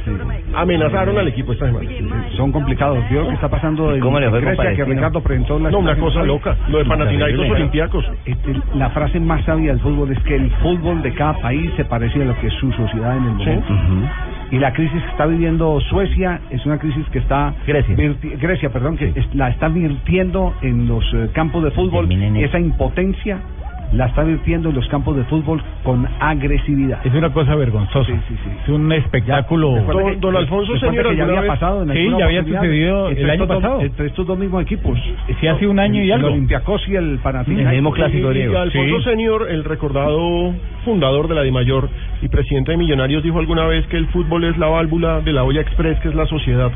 Amenazaron al equipo esta semana. Son complicados. Vio que está pasando en cómo le fue Grecia, que? Ricardo presentó la No, una cosa loca. Lo de Panathinaikos Olympiacos. Este, la frase más sabia del fútbol es que el fútbol de cada país se parece a lo que es su sociedad en el momento. Y la crisis que está viviendo Suecia es una crisis que está Grecia, Grecia, perdón, que es- la está virtiendo en los eh, campos de fútbol. Esa impotencia la está virtiendo en los campos de fútbol con agresividad. Es una cosa vergonzosa. Es un espectáculo. Recuerda que- don Alfonso, señor, que ya ¿alguna había vez? pasado en Sí, ya había sucedido el entre año estos dos- pasado. entre estos dos mismos equipos. Sí, hace un año y El algo. Olympiacos y el Panathinaikos. Y- y Alfonso Sí. Senior, el recordado fundador de la DIMAYOR y presidente de Millonarios, dijo alguna vez que el fútbol es la válvula de la olla express, que es la sociedad.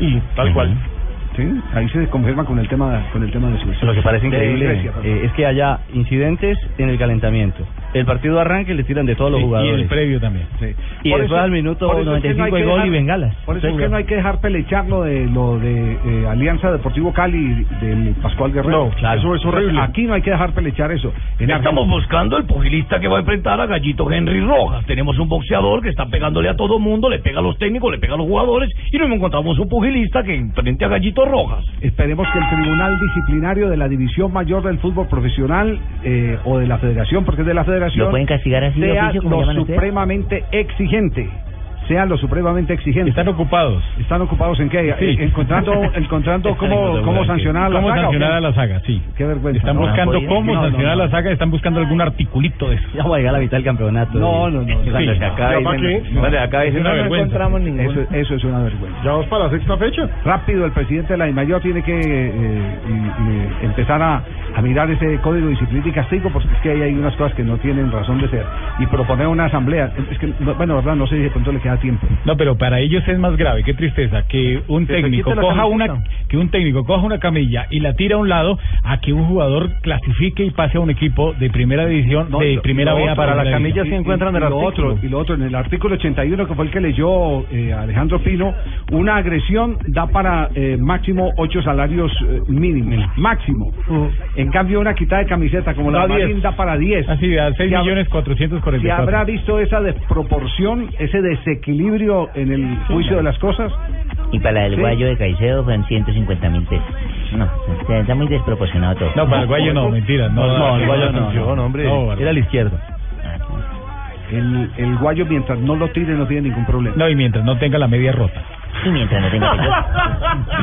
Y tal cual. Sí, ahí se confirma con el tema con el tema de Suecia. Lo que parece increíble Grecia, eh, es que haya incidentes en el calentamiento. El partido arranca y le tiran de todos los Sí, y jugadores. el previo también. Y Por después eso- al minuto por eso es que no 95 hay hay que gol y bengalas. Por eso es que no hay que dejar pelechar lo de lo de eh, Alianza Deportivo Cali del Pascual Guerrero. No, claro. eso es horrible. Aquí no hay que dejar pelechar eso. En Estamos Argentina- buscando el pugilista que va a enfrentar a Gallito Henry Rojas. Tenemos un boxeador que está pegándole a todo mundo, le pega a los técnicos, le pega a los jugadores y no encontramos un pugilista que enfrente a Gallito Rojas. Esperemos que el Tribunal Disciplinario de la División Mayor del Fútbol Profesional eh, o de la Federación, porque es de la Federación, ¿Lo pueden castigar así sea oficio, como lo supremamente exigente. Sea lo supremamente exigente. Están ocupados. ¿Están ocupados en qué? Sí. Eh, Encontrando, encontrando cómo, cómo sancionar a la ¿Cómo saga, ¿o qué? sancionar a la saga? Sí. Qué vergüenza. Están ¿no? buscando No, cómo no, no, sancionar no. a la saga, están buscando algún articulito de eso. Ya va a llegar a la mitad del campeonato. No, no, no. ¿Ya para dicen- no, encontramos ninguno. Eso, eso es una vergüenza. Ya vamos para la sexta fecha. Rápido, el presidente de la DIMAYOR tiene que eh, y- y empezar a, a mirar ese código de disciplina y castigo, porque es que ahí hay unas cosas que no tienen razón de ser. Y proponer una asamblea. Es que, no- bueno, verdad, no sé si de pronto le queda tiempo. No, pero para ellos es más grave, qué tristeza, que un se técnico la coja una que un técnico coja una camilla y la tira a un lado a que un jugador clasifique y pase a un equipo de primera división, No, de primera y lo B a otro, primera y- división. y- y- y lo otro, y lo otro, en el artículo 81, que fue el que leyó eh, Alejandro Pino, una agresión da para eh, máximo ocho salarios eh, mínimos. Máximo. En cambio, una quitada de camiseta como la de Marín 10. da para 10. Así de 6 Si hab- millones Si 444. habrá visto esa desproporción, ese desequilibrio en el juicio de las cosas. Y para Sí. guayo de Caicedo fueron 150 mil pesos. No, está muy desproporcionado todo. No, para el guayo no, mentira. No, No, el guayo no, hombre. no, era el izquierdo. El, el guayo, mientras no lo tire, no tiene ningún problema. No, y mientras no tenga la media rota. Y mientras no tenga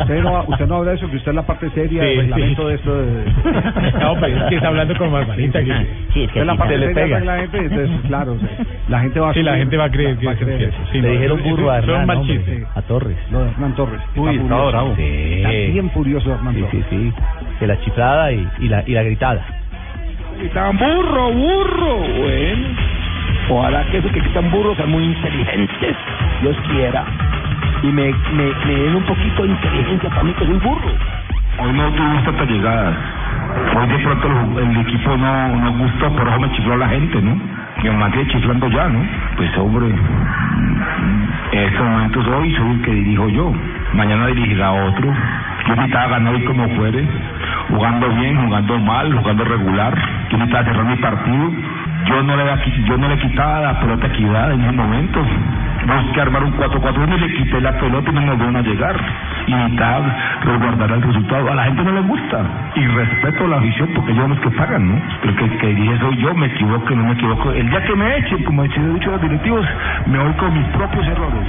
Usted no, usted no habla de eso, que usted es la parte seria Sí, del reglamento sí. de esto. De... No, pero es que está hablando con Barbarita. que- Sí, es Usted es la parte seria del pega. reglamento, entonces, claro, o sea, la gente va a Sí, la gente va a creer que va a eso creer. Sí, Le no, dijeron burro a Hernán, mal hombre, a Torres. De Hernán Torres. Uy, está furioso. bravo. Sí. Está bien furioso Hernán Sí, Torres. sí, sí. De la chiflada y, y, la, y la gritada. Gritaban burro, burro. Bueno, ojalá que esos que gritan burros sean muy inteligentes. Dios quiera. Y me, me, den un poquito de inteligencia para mí que soy burro. Hoy no tuvimos tantas llegadas. Hoy de pronto el, equipo no nos gustó, por eso me chifló la gente, ¿no? Que me mantiene chiflando ya, ¿no? Pues hombre, en estos momentos hoy soy el que dirijo yo. Mañana dirigirá otro. Yo necesitaba ganar hoy como fuere. jugando bien, jugando mal, jugando regular. Yo necesitaba cerrar mi partido. Yo no le, yo no le quitaba la pelota equidad en ese momento. Busqué armar un 4-4-1 y le quité la pelota y no nos volvieron a llegar. Necesitaba resguardar el resultado. A la gente no le gusta. Y respeto la afición porque ellos son los que pagan, ¿no? Pero que, que dije soy yo, me equivoco, no me equivoco. El día que me echen, como he dicho los directivos, me voy con mis propios errores.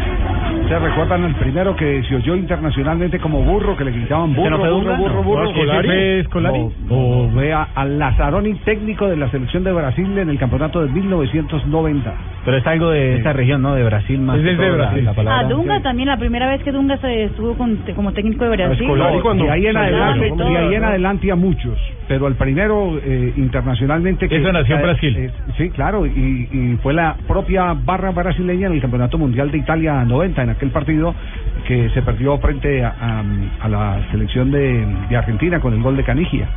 ¿Se recuerdan el primero que se oyó internacionalmente como burro, que le gritaban burro, no burro, burro, No, burro? ¿ese fue Scolari? O, o vea al Lazzaroni, técnico de la selección de Brasil en el campeonato de 1990. Pero es algo de esta región, ¿no? De Brasil más. Es de Brasil. la palabra. A Dunga también, la primera vez que Dunga se estuvo con- como técnico de Brasil. y ahí en adelante, y todo, y ahí en ¿no? adelante a muchos, pero el primero eh, internacionalmente que Eso nació en eh, Brasil. eh, sí, claro, y, y fue la propia barra brasileña en el Campeonato Mundial de Italia 90 en aquel partido que se perdió frente a, a- a la selección de, de Argentina con el gol de Canigia.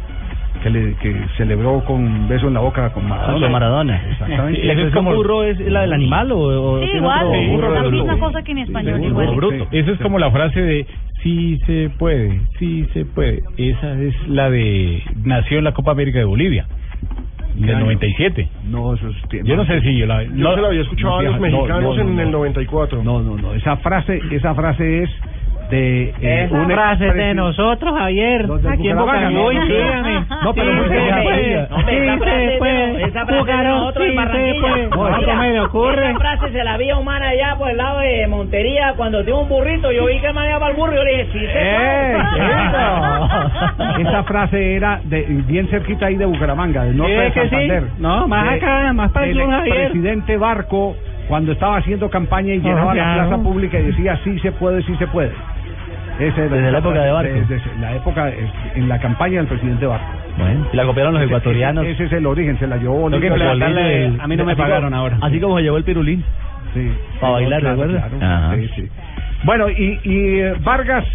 Que, le, que celebró con un beso en la boca con Maradona. Con Maradona. Exactamente. ¿La expresión burro es la del animal o, o Sí, igual, otro- es la bruto? misma cosa que en español, Burro igual. bruto. Eso es como la frase de sí se puede, sí se puede. Esa es la de nació en la Copa América de Bolivia. ¿Qué Del año? 97. No, eso es Yo no sé si yo la Yo se la había escuchado a los no, mexicanos no, no, en no. el 94. No, no, no. Esa frase, esa frase es de eh, Esa un frase de nosotros, Javier. Aquí en Bucaramanga, no, no. pero sí no se puede. Sí esa frase se de- puede. esa frase de nosotros en Barranquilla. No, ¿Cómo me ocurre? Esa frase se la vi a un man allá por el lado de Montería cuando tiene un burrito. Yo vi que manejaba el burro y yo le dije, sí se ¡Eh, puede. chico! Esa frase era de bien cerquita ahí de Bucaramanga, del norte de. Santander. No, más acá, más para el presidente Barco cuando estaba haciendo campaña y Oh, llenaba la claro. plaza pública y decía sí se puede, sí se puede. Esa era Desde la época de Barco. desde la época en la campaña del presidente Barco. Bueno, y la copiaron los Ese- ecuatorianos. Ese, es el origen, se la llevó Tengo que el- A mí no me pagaron como- ahora. Así como se llevó el pirulín. Sí. Para bailar, claro. Ajá. Sí, sí. Bueno, y, y eh, Vargas,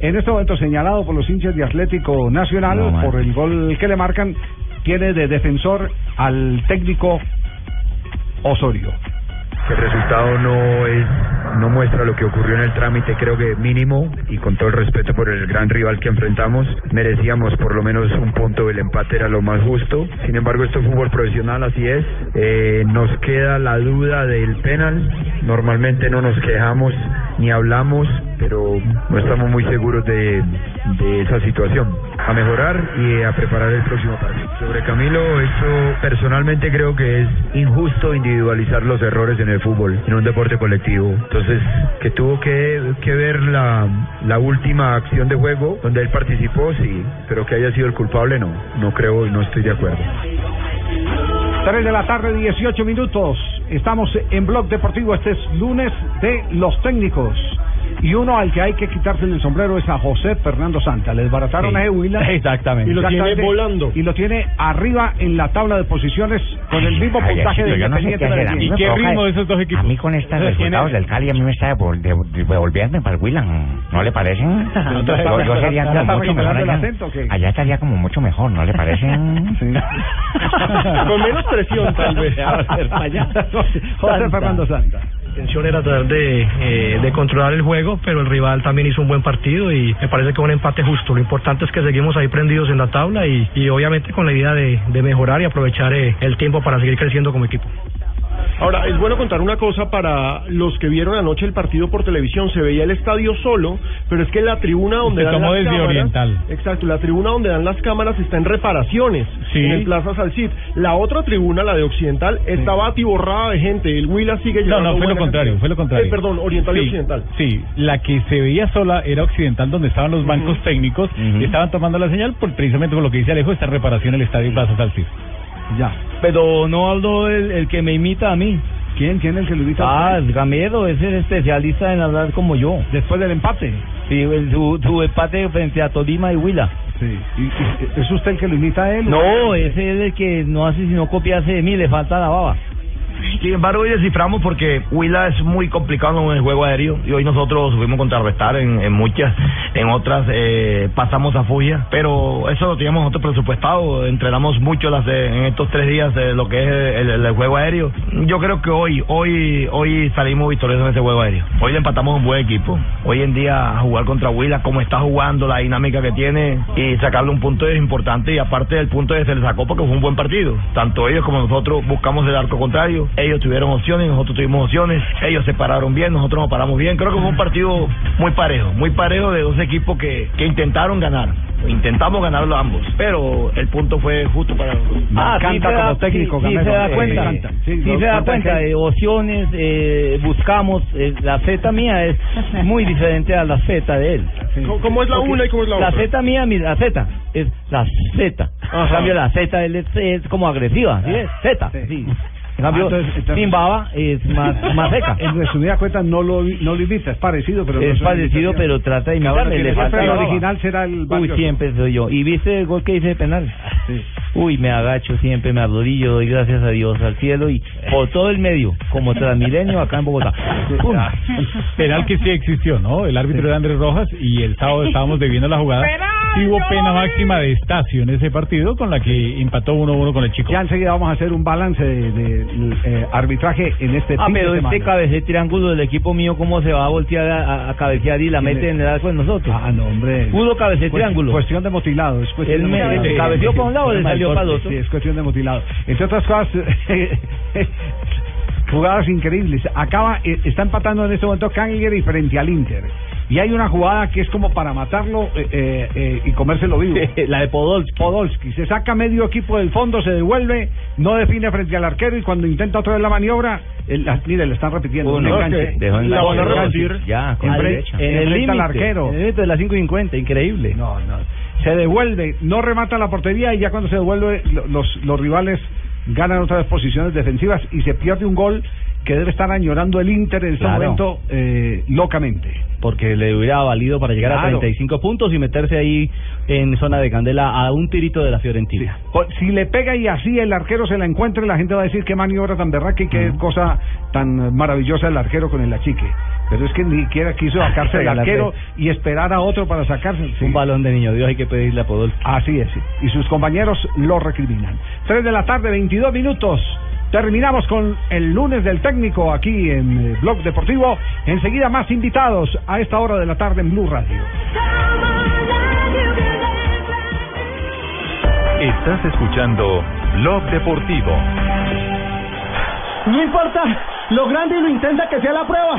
en este momento señalado por los hinchas de Atlético Nacional, No, por el gol que le marcan, tiene de defensor al técnico Osorio. El resultado no es no muestra lo que ocurrió en el trámite, creo que mínimo y con todo el respeto por el gran rival que enfrentamos, merecíamos por lo menos un punto, el empate era lo más justo. Sin embargo, esto es fútbol profesional, así es. Eh, nos queda la duda del penal. Normalmente no nos quejamos ni hablamos, pero no estamos muy seguros de, esa situación. A mejorar y a preparar el próximo partido. Sobre Camilo, eso personalmente creo que es injusto individualizar los errores en el fútbol, en un deporte colectivo. Que tuvo que, que ver la, la última acción de juego donde él participó, sí, pero que haya sido el culpable, no. No creo y no estoy de acuerdo. 3 de la tarde, 18 minutos. Estamos en Blog Deportivo. Este es lunes de los técnicos. Y uno al que hay que quitarse el sombrero es a José Fernando Santa. Le desbarataron Sí. a Huila. Exactamente. Y lo tiene Exactamente. volando. Y lo tiene arriba en la tabla de posiciones con el mismo Ay, puntaje de yo no sé Independiente ¿Y qué ritmo de esos dos equipos? A mí con estos Entonces, ¿quién resultados es? del Cali a mí me está devol- dev- devolviendo para el Willan. ¿No le parece? Yo, yo sería ¿Ya como mucho mejor allá. Allá estaría como mucho mejor, ¿no le parece? Con menos presión, tal vez. José Fernando Santa. La intención era tratar de, eh, de controlar el juego, pero el rival también hizo un buen partido y me parece que un empate justo. Lo importante es que seguimos ahí prendidos en la tabla y, obviamente con la idea de, de mejorar y aprovechar eh, el tiempo para seguir creciendo como equipo. Ahora, es bueno contar una cosa para los que vieron anoche el partido por televisión. Se veía el estadio solo, pero es que la tribuna donde dan tomó las desde cámaras... Oriental. Exacto, la tribuna donde dan las cámaras está en reparaciones, Sí. en el Plaza Salcid. La otra tribuna, la de Occidental, estaba atiborrada de gente. El Huila sigue No, llevando no, fue lo contrario, fue lo contrario. Eh, perdón, Oriental y Sí, Occidental. Sí, la que se veía sola era Occidental, donde estaban los bancos técnicos, y estaban tomando la señal, por, precisamente por lo que dice Alejo, esta reparación en el Estadio Plaza Salcid. Ya. Pero no hablo el, el que me imita a mí. ¿Quién? ¿Quién es el que lo invita? Ah, el Gamedo es el especialista en hablar como yo. Después del empate. Sí, el- su, su empate frente a Tolima y Huila. Sí. ¿Y, y- ¿Es usted el que lo imita a él? No, ese es el que no hace sino copiarse de mí, le falta la baba. Sin embargo, hoy desciframos porque Huila es muy complicado en el juego aéreo y hoy nosotros supimos contrarrestar en, en muchas, en otras eh, pasamos a fugia, pero eso lo teníamos nosotros presupuestado, entrenamos mucho las de- en estos tres días de lo que es el, juego aéreo. Yo creo que hoy, hoy, hoy salimos victoriosos en ese juego aéreo. Hoy le empatamos un buen equipo. Hoy en día jugar contra Huila, como está jugando, la dinámica que tiene y sacarle un punto es importante y aparte del punto que se le sacó porque fue un buen partido. Tanto ellos como nosotros buscamos el arco contrario. Ellos tuvieron opciones, nosotros tuvimos opciones. Ellos se pararon bien, nosotros nos paramos bien. Creo que fue un partido muy parejo, muy parejo de dos equipos que, que intentaron ganar. Intentamos ganarlo ambos, pero el punto fue justo para nosotros. Ah, sí se da- sí, sí se da cuenta, sí, se da cuenta de opciones, eh, buscamos, eh, la Z mía es muy diferente a la Z de él. ¿Cómo- cómo es la una y cómo es la otra? Z mía, mi- la Z, es la Z. En cambio la Z de él es, es como agresiva, ¿sí? es Z, sí. En cambio, Ah, entonces- entonces- es más, más seca. En resumida cuenta, no lo, no lo imita, es parecido, pero no es una parecido, pero trata de siempre falta el baba. original será el Uy, valioso. siempre soy yo. ¿Y viste el gol que hice de penal? Uy, me agacho siempre, me arrodillo, doy gracias a Dios, al cielo y por todo el medio, como Transmilenio acá en Bogotá. Pum. Penal que sí existió, ¿no? El árbitro era Andrés Rojas y el sábado estábamos debiendo la jugada. Sí hubo pena máxima de Estacio en ese partido con la que empató 1-1 con el chico. Ya enseguida vamos a hacer un balance de, de, eh, arbitraje en este Ah, de pero semana. este cabece triángulo del equipo mío, ¿cómo se va a voltear a, a- a cabecear y la mete en el arco de nosotros? Ah, no, hombre. Pudo cabecear Cuest- triángulo. Cuestión de motilado. Es cuestión Él de me- motilado. se cabeceó para un lado, le del salió. Sí, es cuestión de motilado. Entre otras cosas, jugadas increíbles. Acaba, eh, está empatando en este momento Cagliari frente al Inter. Y hay una jugada que es como para matarlo eh, eh, eh, y comérselo vivo. la de Podolski. Podolski. Se saca medio equipo del fondo, se devuelve, no define frente al arquero y cuando intenta otra vez la maniobra, el, la- mire, le están repitiendo. Uno, enganche. dejó en la- La en repetir. Ya, con derecha. En el límite, al arquero. en el límite de las 5.50, increíble. No, no. Se devuelve, no remata la portería y ya cuando se devuelve lo- los, los rivales ganan otra vez posiciones defensivas y se pierde un gol que debe estar añorando el Inter en este Claro. momento eh, locamente. Porque le hubiera valido para llegar Claro. a 35 puntos y meterse ahí en zona de candela a un tirito de la Fiorentina. Si le pega y así el arquero se la encuentra, la gente va a decir qué maniobra tan berraca y qué cosa tan maravillosa el arquero con el achique. Pero es que ni siquiera quiso sacarse el arquero y esperar a otro para sacarse. Sí. Un balón de niño Dios hay que pedirle a Podolski. Así es. Y sus compañeros lo recriminan. 3 de la tarde, 22 minutos. Terminamos con el lunes del técnico aquí en eh, Blog Deportivo. Enseguida más invitados a esta hora de la tarde en Blue Radio. Estás escuchando Blog Deportivo. No importa lo grande y lo intensa que sea la prueba.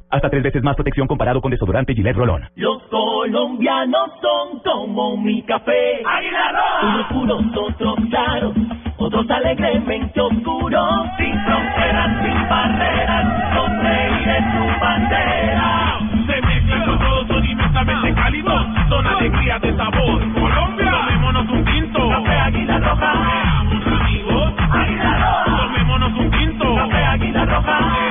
Hasta tres veces más protección comparado con desodorante Gillette Rolón. Los colombianos son como mi café. Unos puros, otros claros, otros alegremente oscuros. Sin fronteras, sin barreras, con reír en su bandera. Se mezclan con todos, son inmensamente cálidos, son alegría de sabor. Colombia, tomémonos un tinto. Café Águila Roja. Seamos amigos. Águila Roja. Tomémonos un tinto. Café Águila Roja.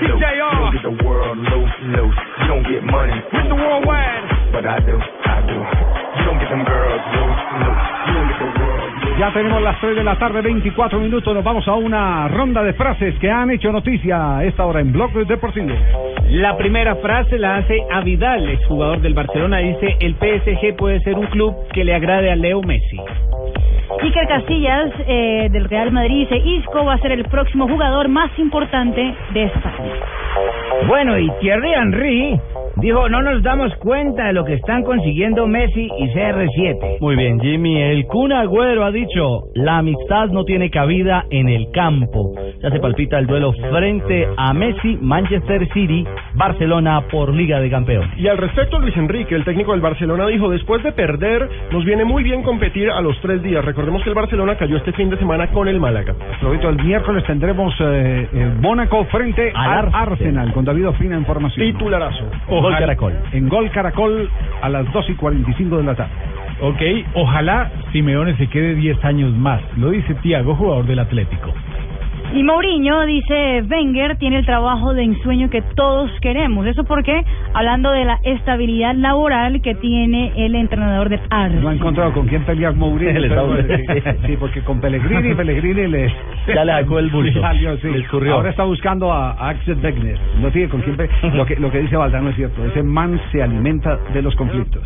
loose. Don't get the world loose, loose. You don't get money. Mr. Worldwide. But I do, I do. You don't get them girls loose, loose. You don't get the Ya tenemos las 3 de la tarde, 24 minutos. Nos vamos a una ronda de frases que han hecho noticia a esta hora en Blog Deportivo. La primera frase la hace a Vidal, exjugador del Barcelona. Dice, el PSG puede ser un club que le agrade a Leo Messi. Iker Casillas eh, del Real Madrid dice Isco va a ser el próximo jugador más importante de España. Bueno, y Thierry Henry Dijo, no nos damos cuenta de lo que están consiguiendo Messi y CR7. Muy bien, Jimmy. El Kun Agüero ha dicho, la amistad no tiene cabida en el campo. Ya se palpita el duelo frente a Messi, Manchester City, Barcelona por Liga de Campeones. Y al respecto, Luis Enrique, el técnico del Barcelona, dijo, después de perder, nos viene muy bien competir a los tres días. Recordemos que el Barcelona cayó este fin de semana con el Málaga. Florito, el miércoles tendremos eh, eh, Mónaco frente al Arsenal, con David Ospina en formación. Titularazo. Gol Caracol. En Gol Caracol a las 2 y 45 de la tarde. Ok, ojalá Simeone se quede 10 años más. Lo dice Tiago, jugador del Atlético. Y Mourinho dice, Wenger tiene el trabajo de ensueño que todos queremos. ¿Eso porque Hablando de la estabilidad laboral que tiene el entrenador del Arsenal. No ha encontrado con quién pelear Mourinho. Sí, porque con Pellegrini, Pellegrini le... Ya le sacó el bulto. Le salió, sí. Le escurrió. Ahora está buscando a, a Axel Wegner. No tiene con quién lo que Lo que dice Valdano es cierto. Ese man se alimenta de los conflictos.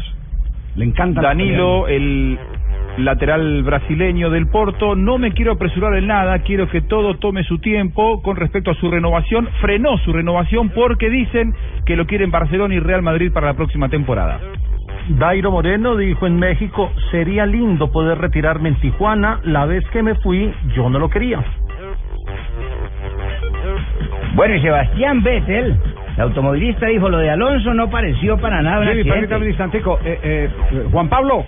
Le encanta... la Danilo, el lateral brasileño del Porto, no me quiero apresurar en nada, quiero que todo tome su tiempo con respecto a su renovación. Frenó su renovación porque dicen que lo quieren Barcelona y Real Madrid para la próxima temporada. Dairo Moreno dijo en México, sería lindo poder retirarme en Tijuana, la vez que me fui yo no lo quería. Bueno, y Sebastián Vettel, el automovilista, dijo, lo de Alonso no pareció para nada un Jimmy, accidente. permítame un instantico. Eh, eh, Juan Pablo.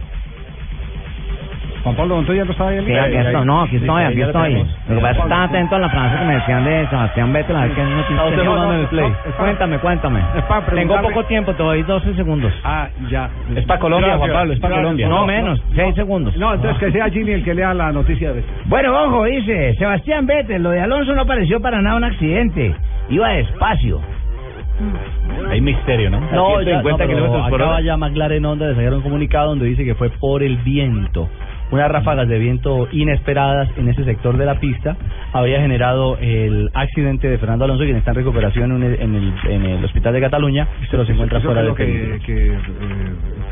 Juan Pablo Montoya no estaba ahí. Sí, aquí estoy, no, aquí estoy, aquí estoy. Lo que pasa es que estaba atento a la frase que me decían de Sebastián Vettel, a ver qué noticia usted jugando en el play. Cuéntame, cuéntame. para Tengo poco tiempo, te doy 12 segundos. Ah, ya. Es para Colombia, Juan Pablo, es para. Colombia. No menos, 6 segundos. No, entonces que sea Jimmy el que lea la noticia de Bueno, ojo, dice Sebastián Vettel, lo de Alonso no pareció para nada un accidente. Iba despacio. Hay misterio, ¿no? No, A ya, 150 no, kilómetros por acaba hora. ya McLaren Honda de sacar un comunicado donde dice que fue por el viento. Unas ráfagas de viento inesperadas en ese sector de la pista había generado el accidente de Fernando Alonso, quien está en recuperación en el, en el, en el hospital de Cataluña, pero se encuentra fuera de que, que eh,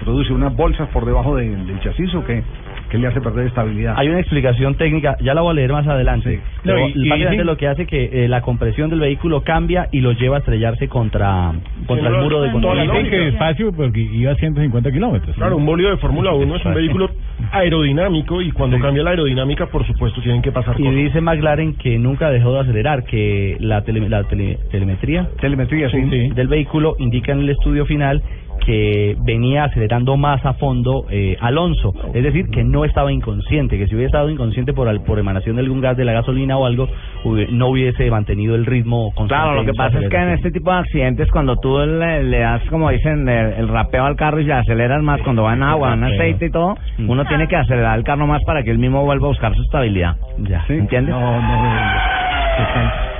produce unas bolsas por debajo de- del chasis o que, que le hace perder estabilidad. Hay una explicación técnica, ya la voy a leer más adelante. Pero No, y- y básicamente lo que hace que eh, la compresión del vehículo cambia y lo lleva a estrellarse contra, contra el muro de control. Dicen que despacio porque iba a 150 kilómetros. Claro, un bólido de Fórmula 1 es un vehículo aerodinámico y cuando cambia la aerodinámica, por supuesto, tienen que pasar Y cosas. dice McLaren que nunca dejó de acelerar, que la, tele- la tele- telemetría, telemetría sí, del vehículo indica en el estudio final que venía acelerando más a fondo eh, Alonso, es decir, que no estaba inconsciente, que si hubiera estado inconsciente por, al- por emanación de algún gas de la gasolina o algo, no hubiese mantenido el ritmo constante. Claro, lo que pasa es que en este tipo de accidentes, cuando tú le, le das, como dicen, el, el rapeo al carro y se aceleras más, cuando va en agua, en aceite y todo, uno tiene que acelerar el carro más para que él mismo vuelva a buscar su estabilidad. Ya. ¿Entiendes? No, no,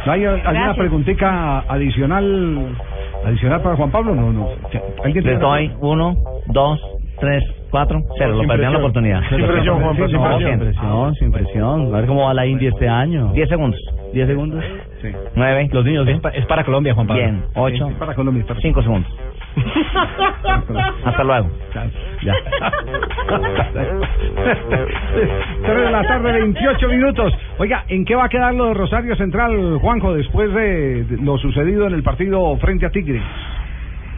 ¿No hay alguna Gracias. preguntita adicional adicional para Juan Pablo? No, no. ¿Alguien Les doy uno, dos, tres, cuatro, cero. Lo perdieron la oportunidad. Sin presión, Juan, sin no, presión. sin presión, sin presión. A ver cómo va la India este año. Diez segundos. ¿Diez segundos? Sí. Nueve. Los niños, bien. Es para Colombia, Juan Pablo. Bien. Ocho. Para Colombia. Cinco segundos. Hasta luego. Ya. Tres de la tarde, 28 minutos. Oiga, ¿en qué va a quedar lo de Rosario Central, Juanjo, después de lo sucedido en el partido frente a Tigre?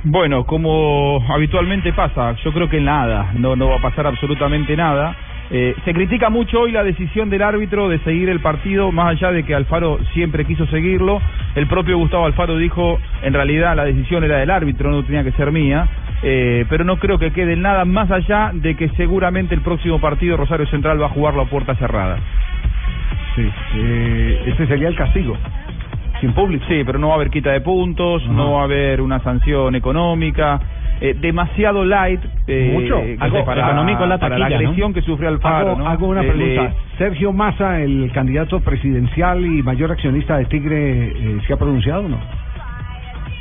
Bueno, como habitualmente pasa, yo creo que nada, no, no va a pasar absolutamente nada. Eh, se critica mucho hoy la decisión del árbitro de seguir el partido, más allá de que Alfaro siempre quiso seguirlo. El propio Gustavo Alfaro dijo, en realidad la decisión era del árbitro, no tenía que ser mía. Eh, pero no creo que quede nada más allá de que seguramente el próximo partido Rosario Central va a jugarlo a puerta cerrada. Sí, eh, ese sería el castigo. Sin público. Sí, pero no va a haber quita de puntos, no va a haber una sanción económica. Eh, demasiado light eh, Mucho. que Algo para, económico la para la taquilla, ¿no? agresión que sufrió Alfaro. Hago, ¿no? hago una Le- pregunta. ¿Sergio Massa, el candidato presidencial y mayor accionista de Tigre, eh, se ha pronunciado o no?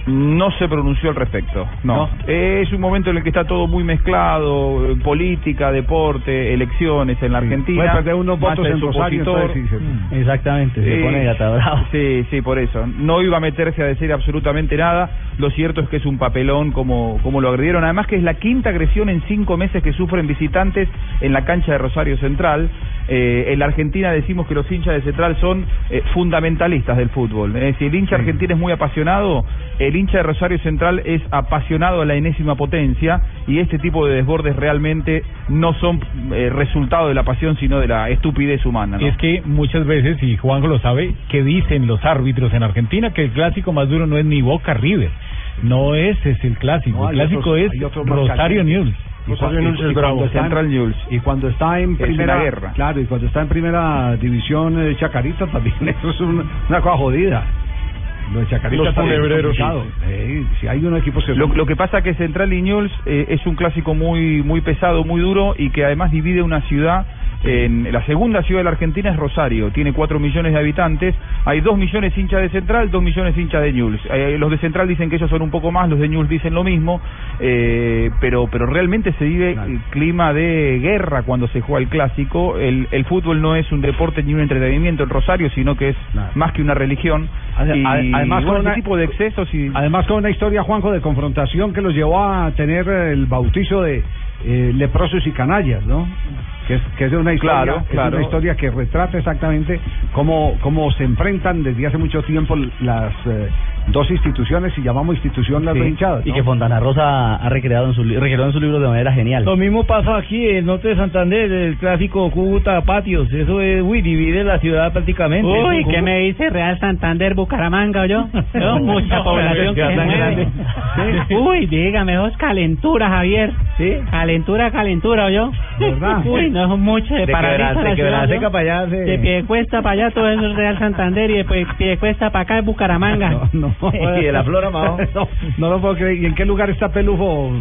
No se pronunció al respecto, no. Es un momento en el que está todo muy mezclado, eh, política, deporte, elecciones en la Argentina. Puede perder unos votos en Rosario, opositor. entonces sí, se- Exactamente, se Sí. pone gata bravo. Sí, sí, por eso. No iba a meterse a decir absolutamente nada. Lo cierto es que es un papelón como, como lo agredieron. Además que es la quinta agresión en cinco meses que sufren visitantes en la cancha de Rosario Central. Eh, en la Argentina decimos que los hinchas de Central son eh, fundamentalistas del fútbol. Eh, si el hincha argentino es muy apasionado, el hincha de Rosario Central es apasionado a la enésima potencia y este tipo de desbordes realmente no son eh, resultado de la pasión, sino de la estupidez humana. ¿no? Es que muchas veces, y Juanjo lo sabe, que dicen los árbitros en Argentina que el clásico más duro no es ni Boca River. No ese es el clásico. No, el clásico otros- es Rosario. News. Y cuando- está en- Es primera guerra. Claro, y cuando está en primera división eh, Chacarita también eso es una cosa jodida. Lo de Chacarita Los. Eh, si hay un equipo que Lo, lo que pasa que Central y Newell's eh, es un clásico muy muy pesado, muy duro y que además divide una ciudad. En la segunda ciudad de la Argentina es Rosario, tiene 4 millones de habitantes, hay 2 millones hinchas de Central, 2 millones hinchas de Newell's. Eh, los de Central dicen que ellos son un poco más, los de Newell's dicen lo mismo, eh, pero pero realmente se vive el clima de guerra cuando se juega el clásico. El, el fútbol no es un deporte ni un entretenimiento en Rosario, sino que es más que una religión. Y, además, con tipo de excesos y Además con una historia, Juanjo, de confrontación que los llevó a tener el bautizo de eh, leprosos y canallas, ¿no? Que es, que es una historia, Claro, es claro. una historia que retrata exactamente cómo, cómo se enfrentan desde hace mucho tiempo las eh, dos instituciones, si llamamos institución las Sí, dos. Y ¿no? que Fontana Rosa ha recreado en su, en libro de manera genial. Lo mismo pasa aquí en el norte de Santander, el clásico Cúcuta Patios. Eso es, uy, divide la ciudad prácticamente. Uy, ¿qué me dice Real Santander, Bucaramanga, yo? Yo, mucha población que grande. Sí. Uy, dígame, eso es calentura, Javier. ¿Sí? Calentura, calentura, yo. ¿Verdad? Uy, no es mucho de, De Paradiso de ciudad, seca yo. para allá, sí. De pie cuesta para allá, todo eso es Real Santander y de pie- pie cuesta para acá es Bucaramanga. No, Y de la flora, mao. no, no lo puedo creer. ¿Y en qué lugar está Pelufo?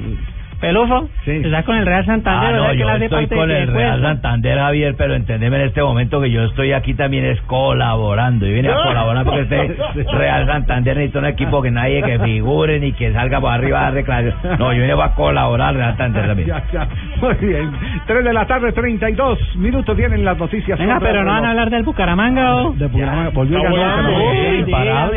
Pelufo, Sí. ¿estás con el Real Santander? Ah, no, que yo estoy con el Real? Santander, Javier, pero entendeme en este momento que yo estoy aquí también es colaborando. Y vine a colaborar porque este Real Santander necesita un equipo que nadie que figure ni que salga por arriba a dar declaraciones. No, yo vine a colaborar Real Santander también. Ya, ya. Muy bien. 3 de la tarde, 32 minutos tienen las noticias. Venga, pero no van a hablar del Bucaramanga, ¿o? De Bucaramanga, volvió a ganar.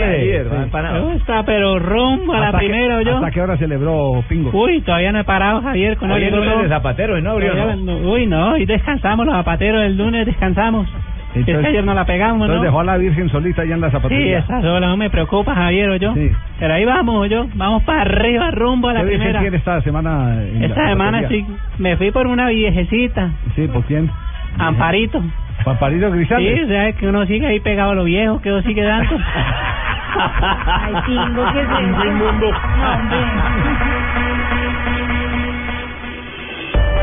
Está pero rumbo a la ¿Hasta qué- primera, yo. ¿Hasta qué hora celebró Pingo? Uy, todavía no he parado, Javier, con Hoy el es lunes de Zapatero, ¿no, no? Uy, no, y descansamos los zapateros el lunes, descansamos. es que ayer no la pegamos, entonces ¿no? dejó a la Virgen solita allá en la Sí, zapatería. esa sola, no me preocupa, Javier, o yo. Sí. Pero ahí vamos, yo. Vamos para arriba, rumbo a la ¿Qué primera. tiene esta semana? Esta semana sí, me fui por una viejecita, Sí, ¿por quién? Amparito. Pamparito Sí, Grisales. o sea, que uno sigue ahí pegado a lo viejo, que uno sigue dando. Ay, Pingo, ¿qué es eso? Inmundo. No, hombre.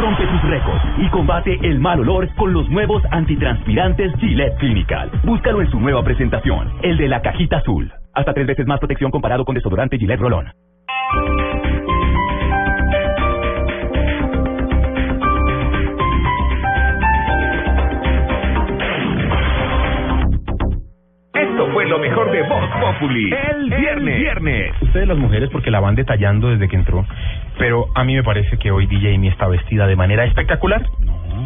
Rompe tus récords y combate el mal olor con los nuevos antitranspirantes Gillette Clinical. Búscalo en su nueva presentación, el de la cajita azul. Hasta tres veces más protección comparado con desodorante Gillette Rolón. Fue lo mejor de Voz Populi. El viernes. viernes. Ustedes las mujeres porque la van detallando desde que entró, pero a mí me parece que hoy DJ Amy está vestida de manera espectacular.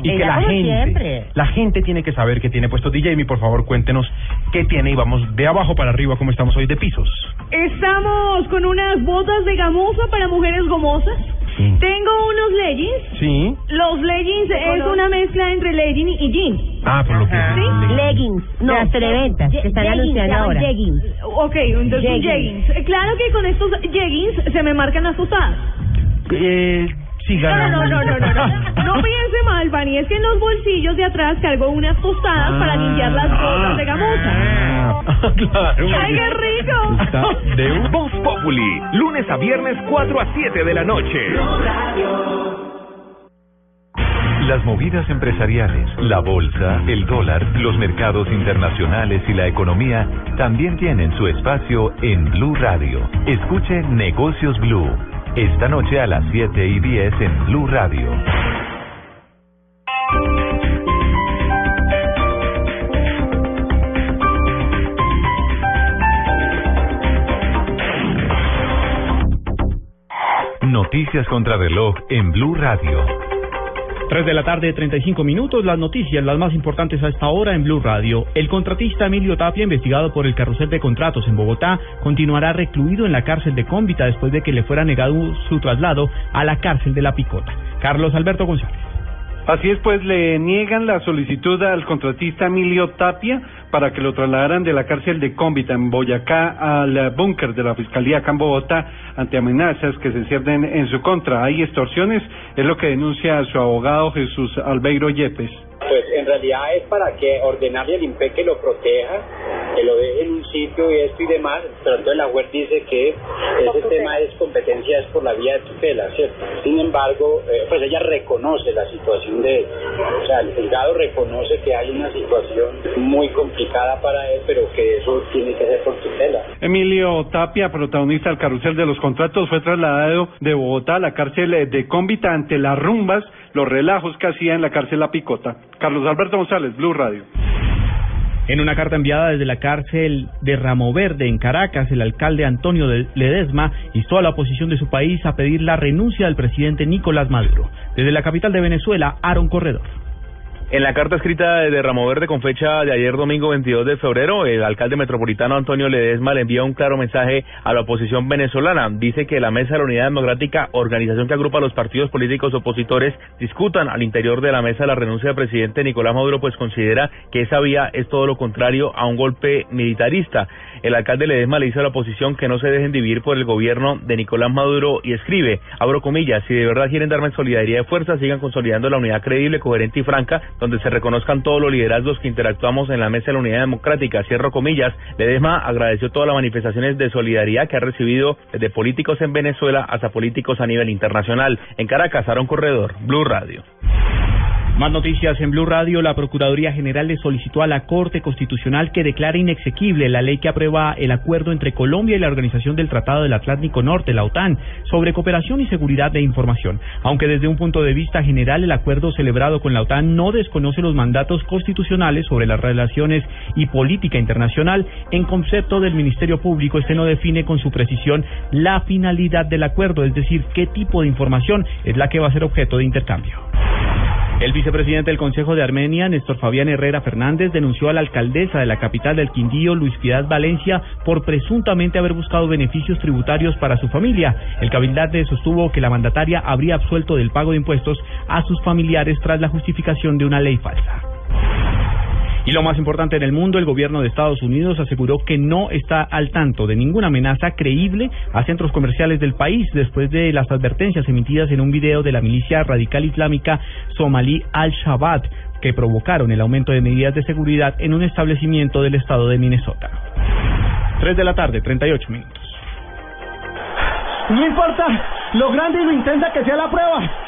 Y que la como gente, siempre. la gente tiene que saber que tiene puesto DJ Amy, por favor, cuéntenos qué tiene y vamos de abajo para arriba como estamos hoy de pisos. Estamos con unas botas de gamuza para mujeres gomosas. Tengo unos leggings. Sí. Los leggings es una mezcla entre legging y jean. Ah, por lo que ¿Sí? Leggings, no, las televentas que están anunciando ahora. Jeggings. Ok, entonces Jeggings. jeggings. Claro que con estos jeggings se me marcan las tostadas. Eh, No, no, no, no, no, no, no. No piense mal, Fanny, es que en los bolsillos de atrás cargo unas tostadas para limpiar las botas de gamuza. Ah, claro. ¡Ay, qué rico! De un Voz Populi. Lunes a viernes 4 a 7 de la noche. Las movidas empresariales, la bolsa, el dólar, los mercados internacionales y la economía también tienen su espacio en Blue Radio. Escuche Negocios Blue. Esta noche a las 7 y 10 en Blue Radio. Noticias contra reloj en Blue Radio. 3 de la tarde, 35 minutos. Las noticias, las más importantes a esta hora en Blue Radio. El contratista Emilio Tapia, investigado por el carrusel de contratos en Bogotá, continuará recluido en la cárcel de Cómbita después de que le fuera negado su traslado a la cárcel de La Picota. Carlos Alberto González. Así es, pues le niegan la solicitud al contratista Emilio Tapia para que lo trasladaran de la cárcel de Cómbita en Boyacá al búnker de la Fiscalía acá ante amenazas que se ciernen en su contra. Hay extorsiones, es lo que denuncia su abogado Jesús Albeiro Yepes. Pues en realidad es para que ordenarle al INPE que lo proteja, que lo deje en un sitio y esto y demás, pero entonces la web dice que ese tema es competencia es por la vía de tutela, ¿cierto? Sin embargo, eh, pues ella reconoce la situación de él, o sea, el juzgado reconoce que hay una situación muy complicada para él, pero que eso tiene que ser por tutela. Emilio Tapia, protagonista del carrusel de los contratos, fue trasladado de Bogotá a la cárcel de Cómbita ante las rumbas, los relajos que hacía en la cárcel La Picota. Carlos Alberto González, Blue Radio. En una carta enviada desde la cárcel de Ramo Verde en Caracas, el alcalde Antonio de Ledesma instó a la oposición de su país a pedir la renuncia del presidente Nicolás Maduro. Desde la capital de Venezuela, Aaron Corredor. En la carta escrita de Ramo Verde con fecha de ayer domingo 22 de febrero, el alcalde metropolitano Antonio Ledesma le envía un claro mensaje a la oposición venezolana. Dice que la Mesa de la Unidad Democrática, organización que agrupa a los partidos políticos opositores, discutan al interior de la mesa la renuncia del presidente Nicolás Maduro, pues considera que esa vía es todo lo contrario a un golpe militarista. El alcalde Ledesma le dice a la oposición que no se dejen dividir por el gobierno de Nicolás Maduro y escribe, abro comillas, si de verdad quieren darme solidaridad de fuerza, sigan consolidando la unidad creíble, coherente y franca donde se reconozcan todos los liderazgos que interactuamos en la mesa de la unidad democrática. Cierro comillas. Ledesma agradeció todas las manifestaciones de solidaridad que ha recibido desde políticos en Venezuela hasta políticos a nivel internacional. En Caracas, Aaron Corredor, Blue Radio. Más noticias en Blue Radio. La Procuraduría General le solicitó a la Corte Constitucional que declare inexequible la ley que aprueba el acuerdo entre Colombia y la Organización del Tratado del Atlántico Norte, la OTAN, sobre cooperación y seguridad de información. Aunque desde un punto de vista general el acuerdo celebrado con la OTAN no desconoce los mandatos constitucionales sobre las relaciones y política internacional, en concepto del Ministerio Público este no define con su precisión la finalidad del acuerdo, es decir, qué tipo de información es la que va a ser objeto de intercambio. El vicepresidente del Consejo de Armenia, Néstor Fabián Herrera Fernández, denunció a la alcaldesa de la capital del Quindío, Luis Piedad Valencia, por presuntamente haber buscado beneficios tributarios para su familia. El cabildante sostuvo que la mandataria habría absuelto del pago de impuestos a sus familiares tras la justificación de una ley falsa. Y lo más importante en el mundo, el gobierno de Estados Unidos aseguró que no está al tanto de ninguna amenaza creíble a centros comerciales del país después de las advertencias emitidas en un video de la milicia radical islámica somalí Al-Shabaab que provocaron el aumento de medidas de seguridad en un establecimiento del estado de Minnesota. 3 de la tarde, 38 minutos. No importa lo grande y lo intensa que sea la prueba.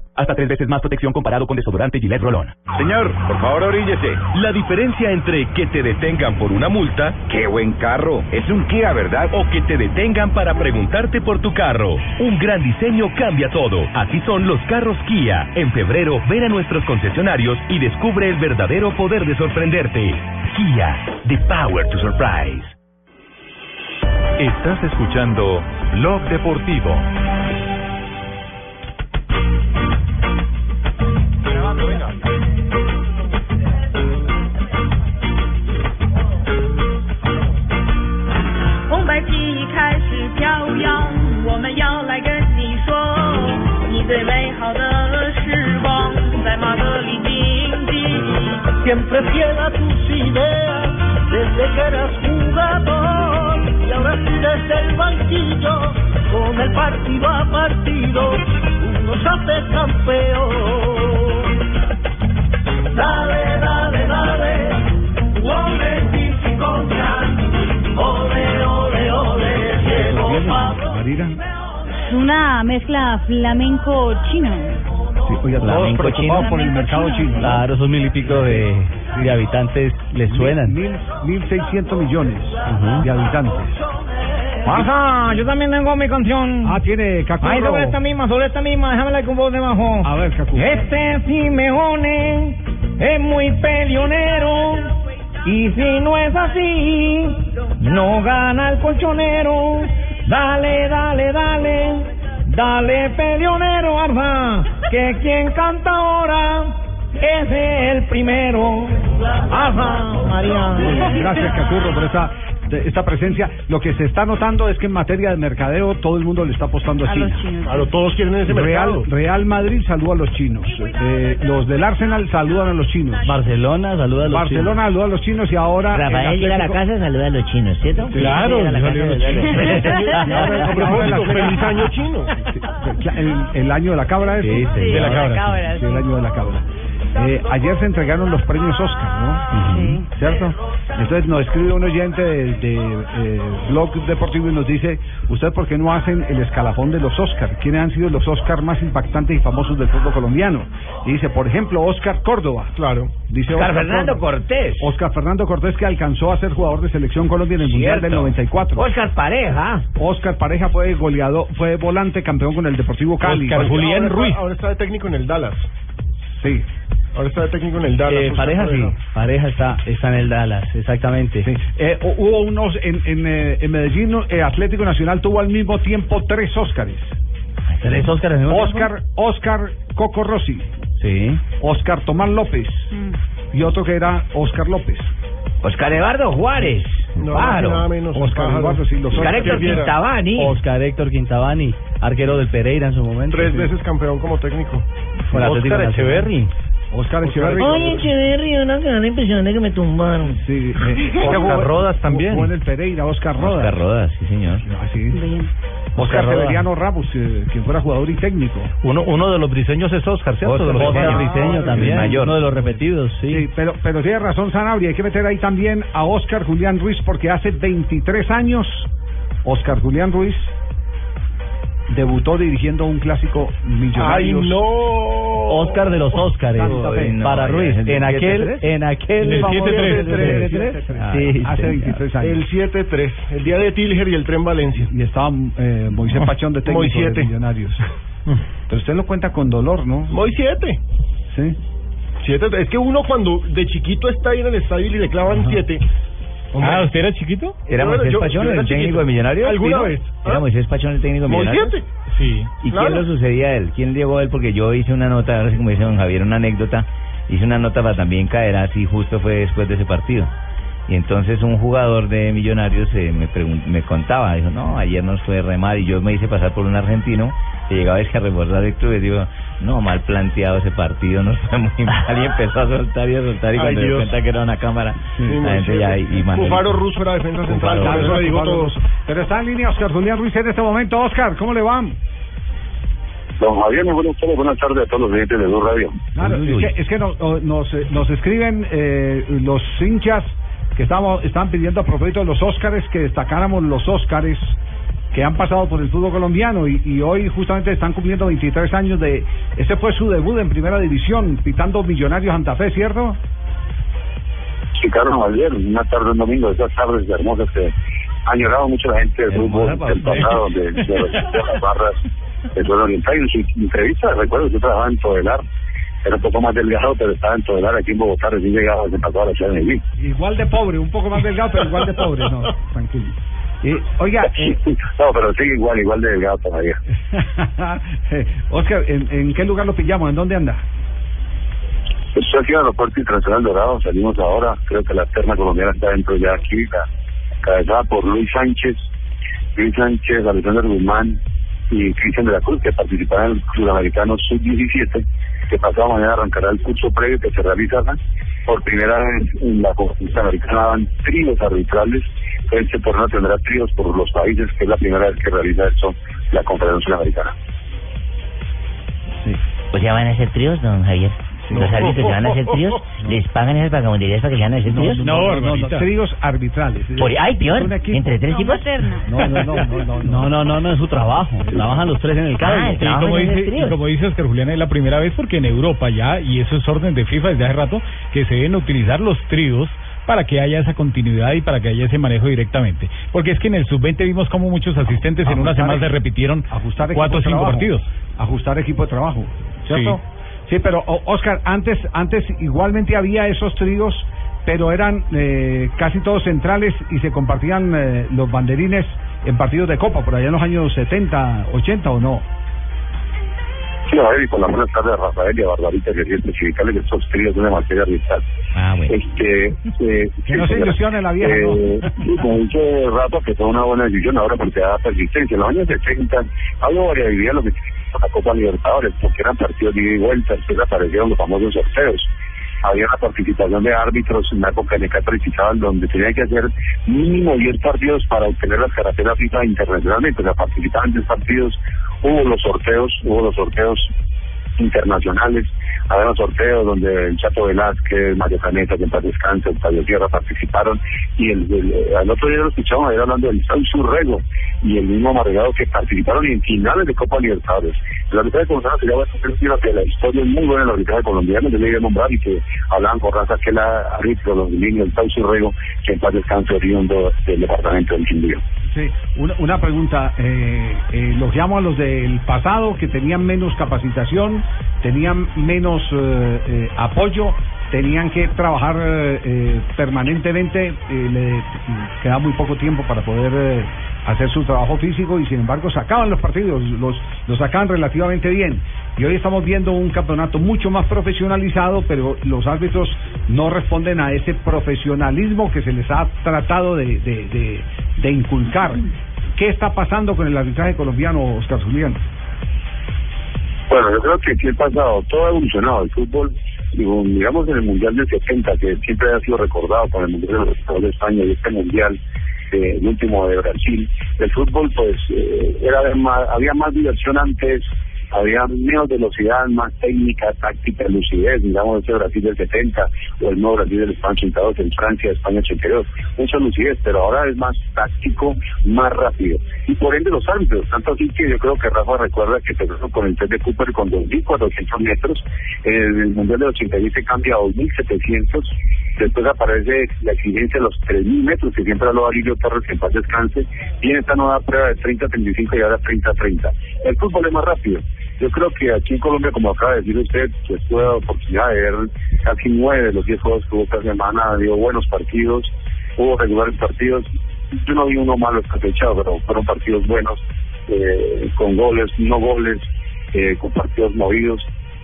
Hasta tres veces más protección comparado con desodorante Gillette Rolón. Señor, por favor oríllese. La diferencia entre que te detengan por una multa, qué buen carro, es un Kia, ¿verdad? O que te detengan para preguntarte por tu carro. Un gran diseño cambia todo. Así son los carros Kia. En febrero, ven a nuestros concesionarios y descubre el verdadero poder de sorprenderte. Kia, the power to surprise. Estás escuchando Blog Deportivo. Siempre fiel a tus ideas, desde que eras jugador y ahora sí desde el banquillo, con el partido a partido, uno se hace campeón. Dale, dale, dale, ole, Pichi Concha, ole, ole, ole, Diego Pablo. Es una mezcla flamenco-chino. Todos preocupados por el mercado chino. ¿no? Claro, esos mil y pico de de habitantes le suenan. Mil, mil seiscientos millones de habitantes. Pasa, yo también tengo mi canción. Ah, tiene Cacurro. Ahí sobre esta misma, sobre esta misma, déjame con voz debajo. A ver, Cacurro. Este Simeone es muy peleonero. Y si no es así, no gana el colchonero. Dale, dale, dale, dale peleonero, arda, que quien canta ahora es el primero. Arda, María. Gracias, Cacurro, por esta, de- esta presencia. Lo que se está notando es que en materia de mercadeo todo el mundo le está apostando a, A China. los chinos. Claro, todos quieren ese Real, mercado. Real Madrid saluda a los chinos. Eh, los del Arsenal saludan a los chinos. Barcelona saluda a los Barcelona saluda a los chinos y ahora. Rafael el llega a la Atlético- casa, saluda a los chinos, ¿cierto? Claro, Llega a la casa, los saluda a los chinos. chinos. A propósito, feliz año chino. El, el año de la cabra es Sí, sí, de la cabra, Sí, el año de la cabra. Eh, ayer se entregaron los premios Oscar, ¿no? ¿Cierto? Entonces nos escribe un oyente de, de, eh, Blog Deportivo y nos dice, ¿usted por qué no hacen el escalafón de los Oscar? ¿Quiénes han sido los Oscar más impactantes y famosos del fútbol colombiano? Y dice, por ejemplo, Oscar Córdoba. Claro. Dice Oscar Fernando Cortés. Oscar Fernando Cortés que alcanzó a ser jugador de selección Colombia en el Mundial del 94. Oscar Pareja. Oscar Pareja fue goleador, fue volante campeón con el Deportivo Cali. Oscar Julián Ruiz. Ahora está de técnico en el Dallas. Sí. Ahora está de técnico en el Dallas. Eh, pareja sí, pareja está, está en el Dallas, exactamente. Eh, hu- hubo unos en, en, eh, en Medellín, eh, Atlético Nacional tuvo al mismo tiempo tres Óscares. ¿Tres Óscares Oscar, Oscar Coco Rossi. Sí. Oscar Tomás López. Y otro que era Oscar López. Oscar Eduardo Juárez. No, Pájaro. nada menos, Oscar pájaro. Eduardo, sí, los Oscar Héctor. Quintabani. Oscar Héctor Quintabani, arquero del Pereira en su momento. Tres Sí. veces campeón como técnico. Con Oscar. Echeverry. Oscar Echeverry. Oye, Echeverry, una gran impresión de que me tumbaron. Sí, eh, Oscar Rodas también. Jugó en el Pereira, Oscar Rodas. Oscar Rodas, sí señor. Así. Oscar Oscar. Severiano Ramos, eh, quien fuera jugador y técnico. Uno, uno de los briseños es Oscar, ¿cierto? Oscar, de los Oscar. Briseño también, uno de los repetidos, sí. Sí, pero, pero tiene razón Sanabria, hay que meter ahí también a Oscar Julián Ruiz, porque hace 23 años Oscar Julián Ruiz debutó dirigiendo un clásico millonario. ¡Ay, no! Oscar de los Óscares Fe. para No, Ruiz ¿en en aquel 7-3? en aquel el famoso 7-3. 7-3. Sí, hace señor. 23 años. El 7-3. El día de Tilger y el tren Valencia. Y estaba eh, Moisés Pachón de técnico de Millonarios. Pero usted lo cuenta con dolor, ¿no? Moy 7. Sí. Siete, es que uno cuando de chiquito está ahí en el estadio y le clavan 7. Ah, ¿usted era chiquito? ¿Era Moisés yo- Pachón yo era el técnico de Millonarios? ¿Alguna vez? ¿Era ¿Ah? Moisés Pachón el técnico de Millonarios? 7. Sí. ¿Y Claro. quién lo sucedía a él? ¿Quién llegó a él? Porque yo hice una nota, ahora sí como dice don Javier, una anécdota. Hice una nota para también caer así, justo fue después de ese partido. Y entonces un jugador de Millonarios eh, me, me contaba, dijo, no, ayer nos fue re mal y yo me hice pasar por un argentino que llegaba es que a rebordar el club y digo, no, mal planteado ese partido, nos fue muy mal y empezó a soltar y a soltar y Ay, cuando se dio Dios. cuenta que era una cámara, Sí, la gente ya y, y Bufaro Russo era defensa central. Bufaro Por eso le digo Bufaro todos. Russo. Pero está en línea Oscar Julián Ruiz en este momento. Oscar, ¿cómo le va? Don Javier, muy buenas tardes, buenas tardes a todos los oyentes de Blue Radio. Claro, es que, es que nos, nos, nos escriben eh, los hinchas que estamos, están pidiendo a propósito de los Óscares que destacáramos los Óscares que han pasado por el fútbol colombiano y, y hoy justamente están cumpliendo 23 años de... Ese fue su debut en primera división, pitando Millonarios Santa Fe, ¿cierto? Sí, Carlos Javier, una tarde, un domingo, esas tardes hermosas que ha llorado mucho la gente del fútbol del pasado, de, de, de las barras del oriental. Y en su entrevista, recuerdo que yo trabajaba en Todelar, era un poco más delgado, pero estaba en Todelar, aquí en Bogotá, recién llegado, se pasó a la ciudad de Medellín. Igual de pobre, un poco más delgado, pero igual de pobre, no, tranquilo. Y, oiga, eh, No, pero sigue igual, igual de delgado todavía. eh, Oscar, ¿en, ¿en qué lugar lo pillamos? ¿En dónde anda? Estoy aquí en el aeropuerto internacional Dorado, salimos ahora, creo que la terna colombiana está dentro ya aquí, la, cabezada por Luis Sánchez, Luis Sánchez, Alexander Guzmán y Cristian de la Cruz, que participarán en el Sudamericano Sub-17, que pasado mañana arrancará el curso previo que se realizará por primera vez en la Conferencia Sudamericana van tríos arbitrales, este torneo tendrá tríos por los países, que es la primera vez que realiza esto la Conferencia Sudamericana. O sea, van a ser tríos, don Javier. Los árbitros se van a hacer tríos, les pagan esas vagabunderías para que se van a hacer tríos. no, no, no, tríos arbitrales. Por, ay, peor, entre tres tipos. No, no, no, no, no, No, no, no, no es su trabajo. Trabajan los tres en el cargo. Ah, Y como, dice, y como dice Oscar Julián, es la primera vez porque en Europa ya, y eso es orden de FIFA desde hace rato, que se deben utilizar los tríos para que haya esa continuidad y para que haya ese manejo directamente. Porque es que en el sub-20 vimos como muchos asistentes en una semana se repitieron ajustar cuatro o cinco trabajo. partidos. Ajustar equipo de trabajo, ¿cierto? Sí, pero o- Oscar, antes, antes igualmente había esos tríos, pero eran eh, casi todos centrales y se compartían eh, los banderines en partidos de Copa, por allá en los años 70, 80 o no. Sí, a ver, y con la buena tarde a Rafael y a Barbarita, que es especificarle que estos tríos de una materia arbitral. Ah, bueno. Este, eh, Que no se ilusione la vieja, Eh, ¿no? como dice Rafa, que fue una buena decisión ahora porque da persistencia. En los años 70 había variabilidad lo que la Copa Libertadores, porque eran partidos de ida y vuelta, después aparecieron los famosos sorteos. Había una participación de árbitros en la época de Chichaban, donde tenían que hacer mínimo 10 partidos para obtener las carreteras FIFA internacionalmente. O sea, participaban en 10 partidos, hubo los sorteos, hubo los sorteos internacionales, había unos sorteos donde el Chato Velázquez, Mario Caneta, que en paz descanse, Octavio Sierra participaron y el, el- al otro día lo escuchamos ahí hablando del Sauce Rego y el mismo Amargado que participaron en finales de Copa Libertadores. El arbitraje colombiano bueno decir que la historia es muy buena en el arbitraje colombiano, yo le iba a nombrar y que hablaban con raza que la árbitro londinense, el Sauce Rego, que en paz descanse oriundo del departamento del Quindío. Sí, una, una pregunta. Eh, eh, los llamo a los del pasado que tenían menos capacitación, tenían menos eh, eh, apoyo, tenían que trabajar eh, eh, permanentemente, eh, le queda muy poco tiempo para poder eh, hacer su trabajo físico y sin embargo sacaban los partidos, los, los sacaban relativamente bien. Y hoy estamos viendo un campeonato mucho más profesionalizado, pero los árbitros no responden a ese profesionalismo que se les ha tratado de, de, de, inculcar. ¿Qué está pasando con el arbitraje colombiano, Oscar Julián? Bueno, yo creo que sí el pasado, todo ha evolucionado. El fútbol, digamos en el Mundial del 70, que siempre ha sido recordado con el Mundial de España y este Mundial, eh, el último de Brasil, el fútbol pues eh, era más, había más diversión antes, había menos velocidad, más técnica, táctica, lucidez, digamos ese Brasil del 70 o el nuevo Brasil del España 82, en Francia, España 82, mucha lucidez, pero ahora es más táctico, más rápido. Y por ende los árbitros, tanto así que yo creo que Rafa recuerda que con el test de Cooper con 2.400 metros, en el Mundial del 86 se cambia a 2.700, después aparece la exigencia de los 3.000 metros, que siempre habló Arilio Torres, que en paz descanse, viene esta nueva prueba de 30-35 y ahora 30-30. El fútbol es más rápido. Yo creo que aquí en Colombia, como acaba de decir usted, pues tuve la oportunidad de ver casi nueve de los diez juegos que hubo esta semana, dio buenos partidos, hubo regulares partidos. Yo no vi uno malo esta fecha, pero fueron partidos buenos, eh, con goles, no goles, eh, con partidos movidos.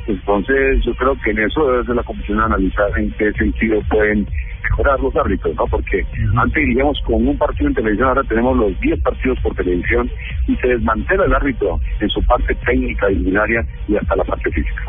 Entonces, yo creo que en eso debe ser la comisión analizar en qué sentido pueden mejorar los árbitros, ¿no? Porque antes iríamos con un partido en televisión, ahora tenemos los 10 partidos por televisión y se desmantela el árbitro en su parte técnica, disciplinaria y hasta la parte física.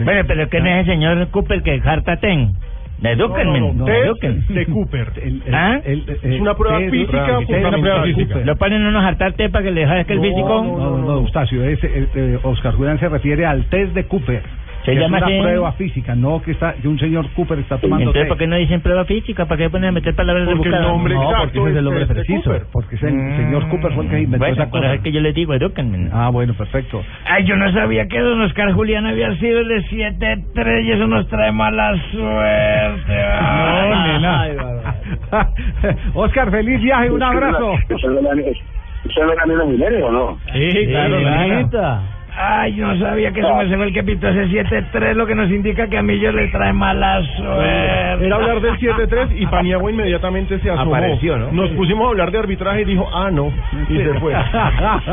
Bueno, pero que no es el señor Cooper que carta ten. Edúquenme, No, no, no, de Cooper. ¿Ah? Es una prueba test, física test, fundamental. una prueba física. Lo ponen unos hartar té para que le dejes que el No, físico. No, no, no, Eustacio, es, eh, eh, Oscar Julián se refiere al test de Cooper. Se que llama es una prueba física, no que está que un señor Cooper está tomando Entonces, té. ¿por qué no dicen prueba física? ¿Para qué ponen a meter palabras Porque el rebuscadas? nombre No, porque ese es el nombre es test de preciso, Cooper. porque es el señor Cooper fue el que inventó bueno, esa cosa. es que yo les digo, edúquenme. Ah, bueno, perfecto. Ay, yo no sabía que don Oscar Julián había sido el de 7-3 y eso nos trae mala suerte. No, nena. Oscar, feliz viaje, un abrazo. ¿Usted ve la, nena Milenio o no? Sí, claro, claro. Ay, yo no sabía que eso me se fue el que pitó ese 7-3, lo que nos indica que a mí yo le trae mala suerte. Era hablar del 7-3 y Paniagua inmediatamente se asomó. Apareció, ¿no? Nos pusimos a hablar de arbitraje y dijo, ah, no. Y se fue.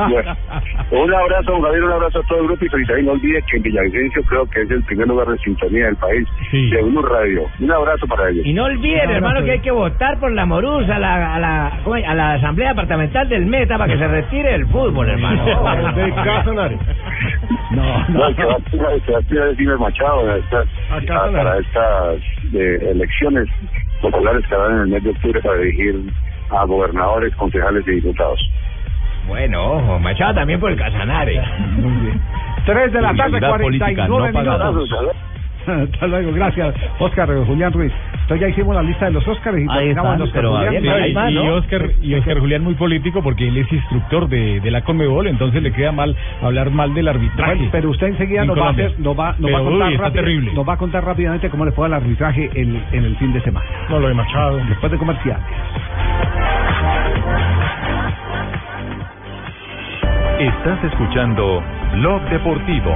Bueno, un abrazo, Javier, un abrazo a todo el grupo y felicidades. No olvide que en Villavicencio creo que es el primer lugar de sintonía del país de Uno Radio. Un abrazo para ellos. Y no olviden, hermano, que hay que votar por la Morusa a la, a la, a la Asamblea Departamental del Meta para que se retire el fútbol, hermano. De Casanare. No, No, que va a tirar, el que va a tirar es Iber Machado para estas, a- para estas eh, elecciones populares que habrá en el mes de octubre para elegir a gobernadores, concejales y diputados. Bueno, ojo, Machado también por el Casanare. Tres de la tarde, Realidad política 49 no minutos. Hasta luego, gracias, Oscar Julián Ruiz. Entonces ya hicimos la lista de los Oscars y Ahí están, los pero Julián. bien, ahí y, ¿no? Oscar, y Oscar Julián muy político porque él es instructor de, de la Conmebol, entonces le queda mal hablar mal del arbitraje. Bueno, pero usted enseguida en nos va, a hacer- nos va, nos Pero, va a contar uy, rápido- terrible. nos va a contar rápidamente cómo le fue al arbitraje en, en el fin de semana. No, lo de Machado. Después de comerciales. Estás escuchando Blog Deportivo.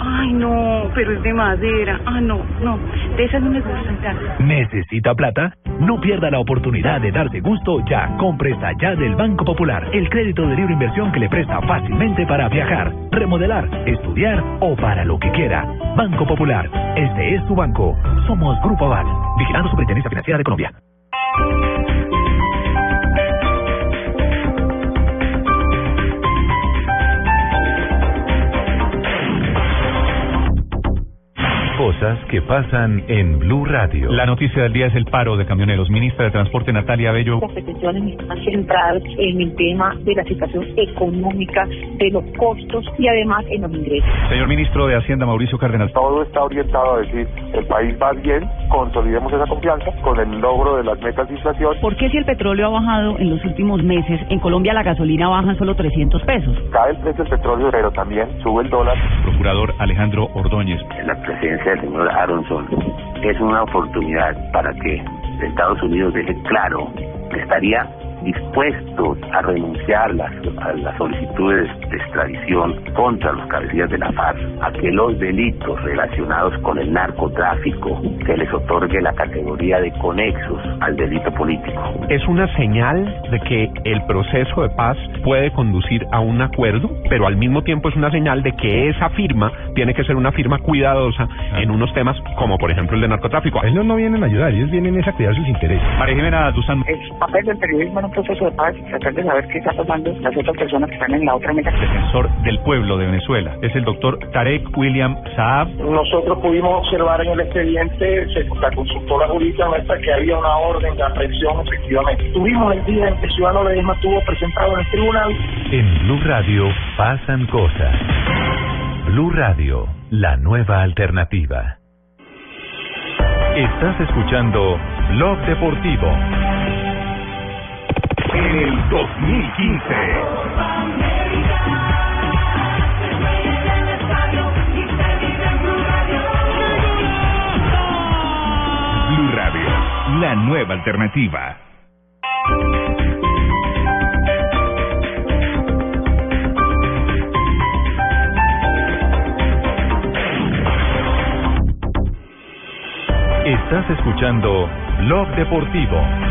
Ay, no, pero es de madera. Ah, no, no, de esas no me gustan tanto. ¿Necesita plata? No pierda la oportunidad de darse gusto ya. Compre esta ya del Banco Popular, el crédito de libre inversión que le presta fácilmente para viajar, remodelar, estudiar o para lo que quiera. Banco Popular, este es su banco. Somos Grupo Aval, vigilando Superintendencia Financiera de Colombia. Cosas que pasan en Blue Radio. La noticia del día es el paro de camioneros. Ministra de Transporte Natalia Bello. Las peticiones están centradas en el tema de la situación económica, de los costos y además en los ingresos. Señor ministro de Hacienda Mauricio Cárdenas. Todo está orientado a decir, el país va bien, consolidemos esa confianza con el logro de las metas de inflación. ¿Por qué si el petróleo ha bajado en los últimos meses, en Colombia la gasolina baja en solo 300 pesos? Cae el precio del petróleo, pero también sube el dólar. Procurador Alejandro Ordóñez. la presidencia del señor Aronson es una oportunidad para que Estados Unidos deje claro que estaría dispuesto a renunciar las- a las solicitudes de extradición contra los cabecillas de la FARC, a que los delitos relacionados con el narcotráfico se les otorgue la categoría de conexos al delito político. Es una señal de que el proceso de paz puede conducir a un acuerdo, pero al mismo tiempo es una señal de que esa firma tiene que ser una firma cuidadosa en unos temas como por ejemplo el de narcotráfico. Ellos no vienen a ayudar, ellos vienen a cuidar sus intereses. María Jimena Duzán. El papel del periodismo un proceso de paz, tratar de saber qué está pasando las otras personas que están en la otra mesa. defensor del pueblo de Venezuela. Es el doctor Tarek William Saab. Nosotros pudimos observar en el expediente, se- la consultora jurídica nuestra, que había una orden de aprehensión efectivamente. Tuvimos el día en que Ciudadano Ledesma estuvo presentado en el tribunal. En Blue Radio pasan cosas. Blue Radio, la nueva alternativa. Estás escuchando Blog Deportivo. En el 2015. Blue Radio, la nueva alternativa. Estás escuchando Blog Deportivo.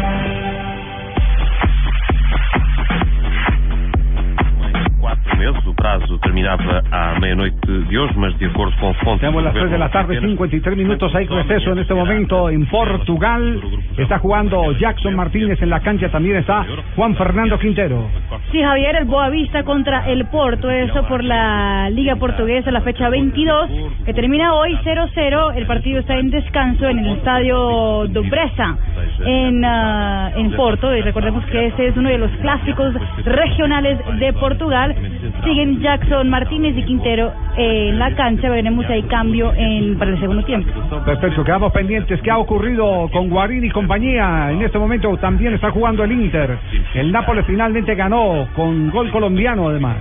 Meses. O prazo terminava à meia-noite de hoje, mas de acordo com fontes... Tenemos las 3 de la tarde, 53 minutos. Hay receso en este momento en Portugal. Está jugando Jackson Martínez en la cancha. También está Juan Fernando Quintero. Sí, Javier, el Boavista contra el Porto, eso por la Liga Portuguesa, la fecha 22, que termina hoy 0-0. El partido está en descanso en el estadio do Bressa, en, ah, en Porto. Y recordemos que este es uno de los clásicos regionales de Portugal. Siguen Jackson Martínez y Quintero en la cancha. Veremos si hay cambio en, para el segundo tiempo. Perfecto, quedamos pendientes. ¿Qué ha ocurrido con Guarín y compañía? En este momento también está jugando el Inter. El Nápoles finalmente ganó con gol colombiano además.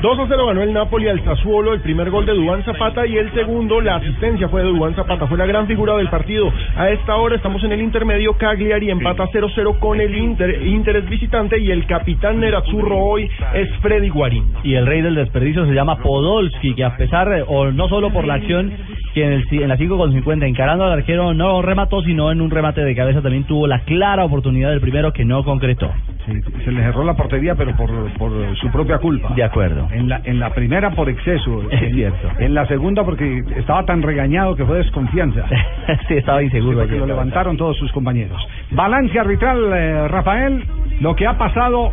2 a 0 ganó el Napoli al Sassuolo, el primer gol de Dubán Zapata y el segundo, la asistencia fue de Dubán Zapata, fue la gran figura del partido. A esta hora estamos en el intermedio, Cagliari empata 0-0 con el Inter, Inter es visitante y el capitán Nerazzurro hoy es Freddy Guarín. Y el rey del desperdicio se llama Podolski, que a pesar, de- o no solo por la acción que en, el, en la 5 con 50 encarando al arquero no remató, sino en un remate de cabeza también tuvo la clara oportunidad del primero que no concretó. Sí, se le cerró la portería, pero por, por su propia culpa. De acuerdo. En la, en la primera por exceso. Es en, cierto. En la segunda porque estaba tan regañado que fue desconfianza. sí, estaba inseguro. porque ayer, lo levantaron todos sus compañeros. Balance arbitral, eh, Rafael, lo que ha pasado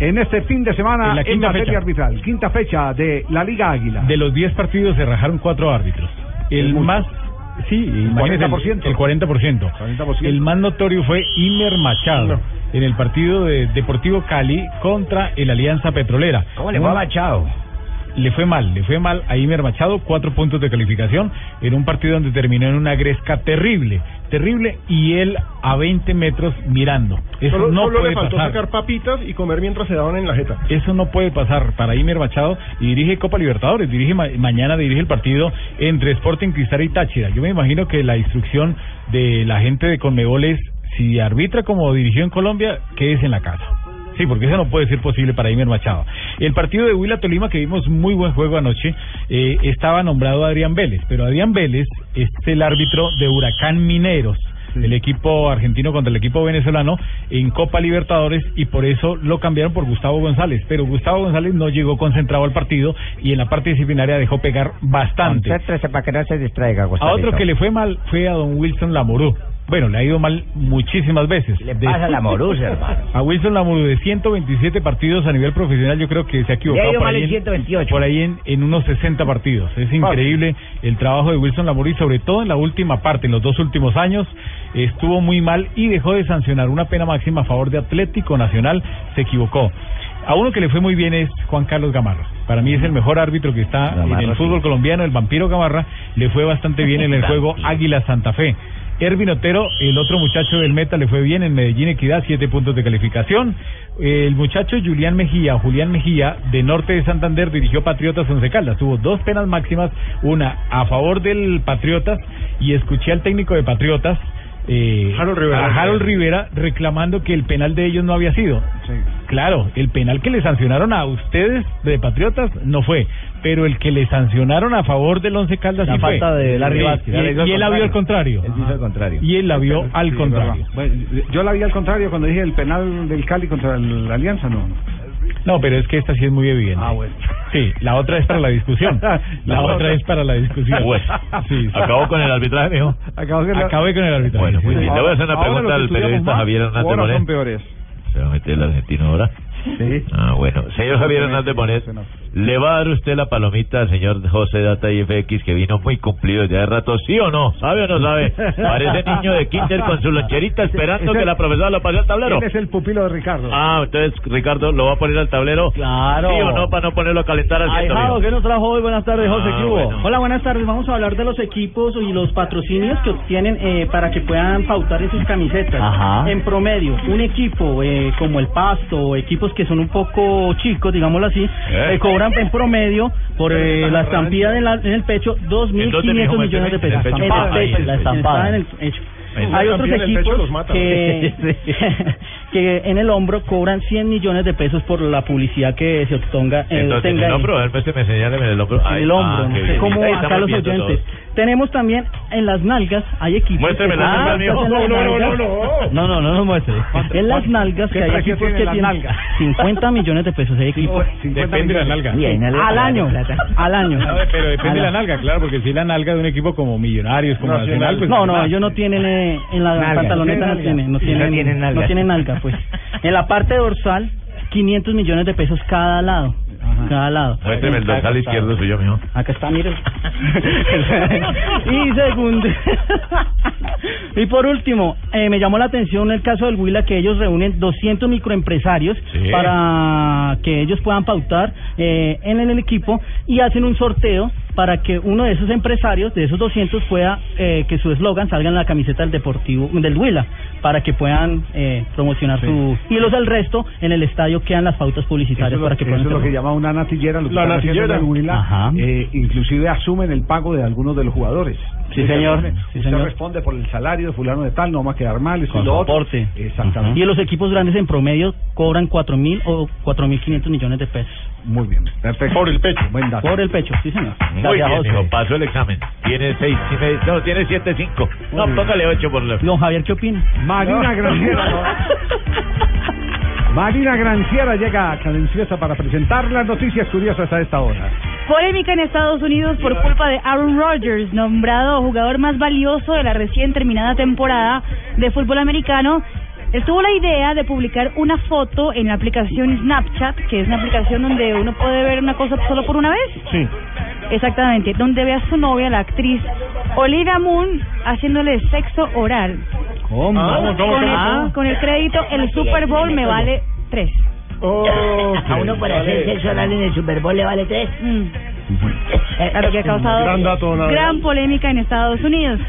en este fin de semana En en, la quinta materia fecha. arbitral. Quinta fecha de la Liga Águila. De los 10 partidos se rajaron cuatro árbitros. El más... Sí, imagínese, 40%. El 40%. 40%. El más notorio fue Imer Machado. En el partido de Deportivo Cali contra el Alianza Petrolera. ¿Cómo le fue a Machado? Le fue mal, le fue mal a Imer Machado, cuatro puntos de calificación en un partido donde terminó en una gresca terrible, terrible, y él a 20 metros mirando. Eso Solo, no solo puede le faltó pasar. sacar papitas y comer mientras se daban en la jeta. Eso no puede pasar para Imer Machado y dirige Copa Libertadores, dirige ma- mañana dirige el partido entre Sporting Cristal y Táchira. Yo me imagino que la instrucción de la gente de Conmebol es si arbitra como dirigió en Colombia, quédese en la casa. Sí, porque eso no puede ser posible para Imer Machado. El partido de Huila Tolima, que vimos muy buen juego anoche, eh, estaba nombrado Adrián Vélez, pero Adrián Vélez es el árbitro de Huracán Mineros el equipo argentino contra el equipo venezolano en Copa Libertadores y por eso lo cambiaron por Gustavo González. Pero Gustavo González no llegó concentrado al partido y en la parte disciplinaria dejó pegar bastante. Para que no se distraiga, A Gustavito. otro que le fue mal fue a don Wilson Lamorú. Bueno, le ha ido mal muchísimas veces. le pasa a Lamorú, hermano? A Wilson Lamorú de 127 partidos a nivel profesional, yo creo que se ha equivocado. Le ha ido por mal ahí en 128. Por ahí en, en unos 60 partidos. Es increíble el trabajo de Wilson Lamorú y sobre todo en la última parte, en los dos últimos años, estuvo muy mal y dejó de sancionar una pena máxima a favor de Atlético Nacional. Se equivocó. A uno que le fue muy bien es Juan Carlos Gamarra. Para mí es el mejor árbitro que está Gamarra, en el sí. fútbol colombiano, el vampiro Gamarra. Le fue bastante bien en el juego Águila Santa Fe. Ervin Otero, el otro muchacho del Meta, le fue bien en Medellín Equidad, siete puntos de calificación. El muchacho Julián Mejía, Julián Mejía, de Norte de Santander, dirigió Patriotas Once Caldas. Tuvo dos penas máximas, una a favor del Patriotas y escuché al técnico de Patriotas, eh, Harold Rivera. a Harold Rivera, reclamando que el penal de ellos no había sido. Claro, el penal que le sancionaron a ustedes de Patriotas no fue, pero el que le sancionaron a favor del Once Caldas La sí falta fue. de Larry Sí, Vázquez. Y, él la vio al contrario. Él hizo al contrario. Y él la vio al Sí, contrario. Bueno, yo la vi al contrario cuando dije el penal del Cali contra la Alianza, no. No, pero es que esta sí es muy evidente. Ah, bueno. Sí, la otra es para la discusión. La La otra otra. es para la discusión. Bueno, Sí, sí. acabó con el arbitraje, mijo. Acabo de Acabé con el arbitraje. Bueno, muy bien. Le voy a hacer una Ahora pregunta al periodista más, Javier Hernández peores. Se va a meter el argentino ahora. Sí. Ah, bueno. Señor Javier Hernández Bonet, ¿le va a dar usted la palomita al señor José Data IFX que vino muy cumplido ya de rato? ¿Sí o no? ¿Sabe o no sabe? Parece niño de kinder con su loncherita esperando que la profesora lo pase al tablero. Él es el pupilo de Ricardo. Ah, entonces Ricardo lo va a poner al tablero. Claro. ¿Sí o no? Para no ponerlo a calentar al Ay? ¿qué nos trajo hoy? Buenas tardes, José. Ah, ¿Qué hubo? bueno. Hola, buenas tardes. Vamos a hablar de los equipos y los patrocinios que obtienen eh, para que puedan pautar en sus camisetas. Ajá. En promedio, un equipo eh, como el Pasto o equipos que son un poco chicos, digámoslo así, Eh. eh, cobran en promedio por eh, la estampilla en, la- en el pecho ¿En dónde, mijo? 2.500 millones de pesos. En el pecho. Ah, la estampada. está en el pecho. Esa Hay otros equipos mata. que, que en el hombro cobran 100 millones de pesos por la publicidad que se obtenga, en el hombro, a ver, pues, me el hombro. en Ay, el hombro, ah, no qué sé bien. cómo acá los oyentes. Tenemos también en las nalgas, hay equipos. Muéstreme las nalgas, las No, no, no, no, no. No, no, no muestre. En las nalgas, ¿Qué que hay equipos que tienen las tienen nalgas? 50 millones de pesos. Hay equipos. 50 Depende de la nalga. Al año, al año. Pero depende de la Al- nalga, claro, porque si la nalga de un equipo como Millonarios, como Nacional. Pues No, no, ellos no tienen eh, en la pantaloneta no tienen, No tienen nalga. no tienen nalga, pues. En la parte dorsal, 500 millones de pesos cada lado, cada lado. Muéstreme el dorsal izquierdo suyo, mijo. Acá está, miren. y segundo. y por último, eh, me llamó la atención el caso del Huila que ellos reúnen 200 microempresarios Sí. para que ellos puedan pautar eh, en el equipo y hacen un sorteo para que uno de esos empresarios, de esos 200, pueda eh, que su eslogan salga en la camiseta del Deportivo del Huila para que puedan eh, promocionar su y los del resto en el estadio quedan las pautas Eso publicitarias para que eso puedan es lo que llama una natillera, lo que La están haciendo natillera. en el Huila, Ajá. eh, inclusive asumen el pago de algunos de los jugadores. Sí, Usted señor. Sí, usted señor. responde por el salario de fulano de tal, no va a quedar mal, eso Con otro. Exactamente. Y los equipos grandes en promedio cobran 4.000 o 4.500 millones de pesos. Muy bien, perfecto. Por el pecho. Buen dato. Por el pecho, sí señor. Muy Gracias, bien. Pasó el examen. Tiene seis y medio. No, tiene siete cinco. No, póngale ocho por la... Don Javier, ¿qué opina? Marina Granciera. Marina Granciera llega cadenciosa para presentar las noticias curiosas a esta hora. Polémica en Estados Unidos por culpa de Aaron Rodgers, nombrado jugador más valioso de la recién terminada temporada de fútbol americano. Él tuvo la idea de publicar una foto en la aplicación Snapchat, que es una aplicación donde uno puede ver una cosa solo por una vez. Sí. Exactamente, donde ve a su novia, la actriz Olivia Moon, haciéndole sexo oral. ¿Cómo? ¿Cómo, cómo, con, cómo? el, con el crédito, el Super Bowl me vale tres. A uno por hacer sexo oral en el Super Bowl le vale tres. Mm. Claro que ha causado Gran dato, Navia. gran polémica en Estados Unidos.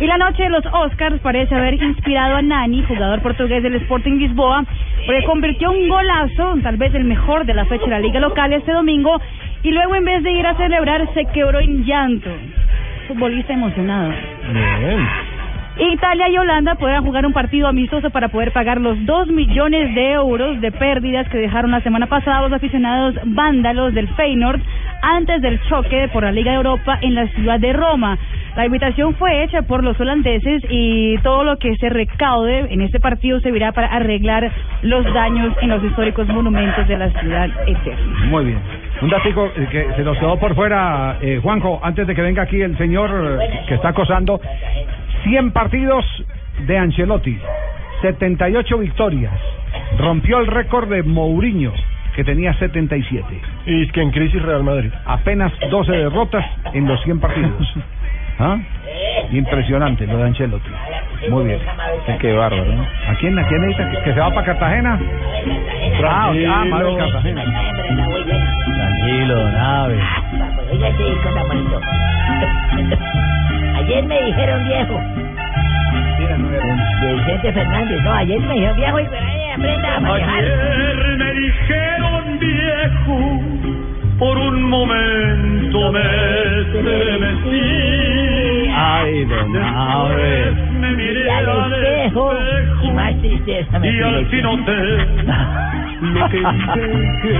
Y la noche de los Oscars parece haber inspirado a Nani, jugador portugués del Sporting Lisboa, porque convirtió un golazo, tal vez el mejor de la fecha de la liga local este domingo, y luego en vez de ir a celebrar se quebró en llanto. Futbolista emocionado. Italia y Holanda podrán jugar un partido amistoso para poder pagar los 2 millones de euros de pérdidas que dejaron la semana pasada los aficionados vándalos del Feyenoord antes del choque por la Liga de Europa en la ciudad de Roma. La invitación fue hecha por los holandeses y todo lo que se recaude en este partido servirá para arreglar los daños en los históricos monumentos de la ciudad eterna. Muy bien. Un datico eh, que se nos quedó por fuera, eh, Juanjo, antes de que venga aquí el señor eh, que está acosando. 100 partidos de Ancelotti, 78 victorias. Rompió el récord de Mourinho, que tenía 77. Y es que en crisis Real Madrid. Apenas 12 derrotas en los 100 partidos. ¿Ah? Impresionante lo de Ancelotti. Muy bien. Qué bárbaro, ¿no? ¿A quién, a quién necesita? ¿Que, que se va para Cartagena? Ah, ah, madre Cartagena. Tranquilo, don Aves. Oiga ese disco tan bonito. Ayer me dijeron viejo. De Vicente Fernández. No, ayer me dijeron viejo y aprenda a manejar. me dijeron viejo, por un momento me estremecí. Ay, don Aves. Me miré Y al espejo y más tristeza me y al tuve. fin noté lo que dicen que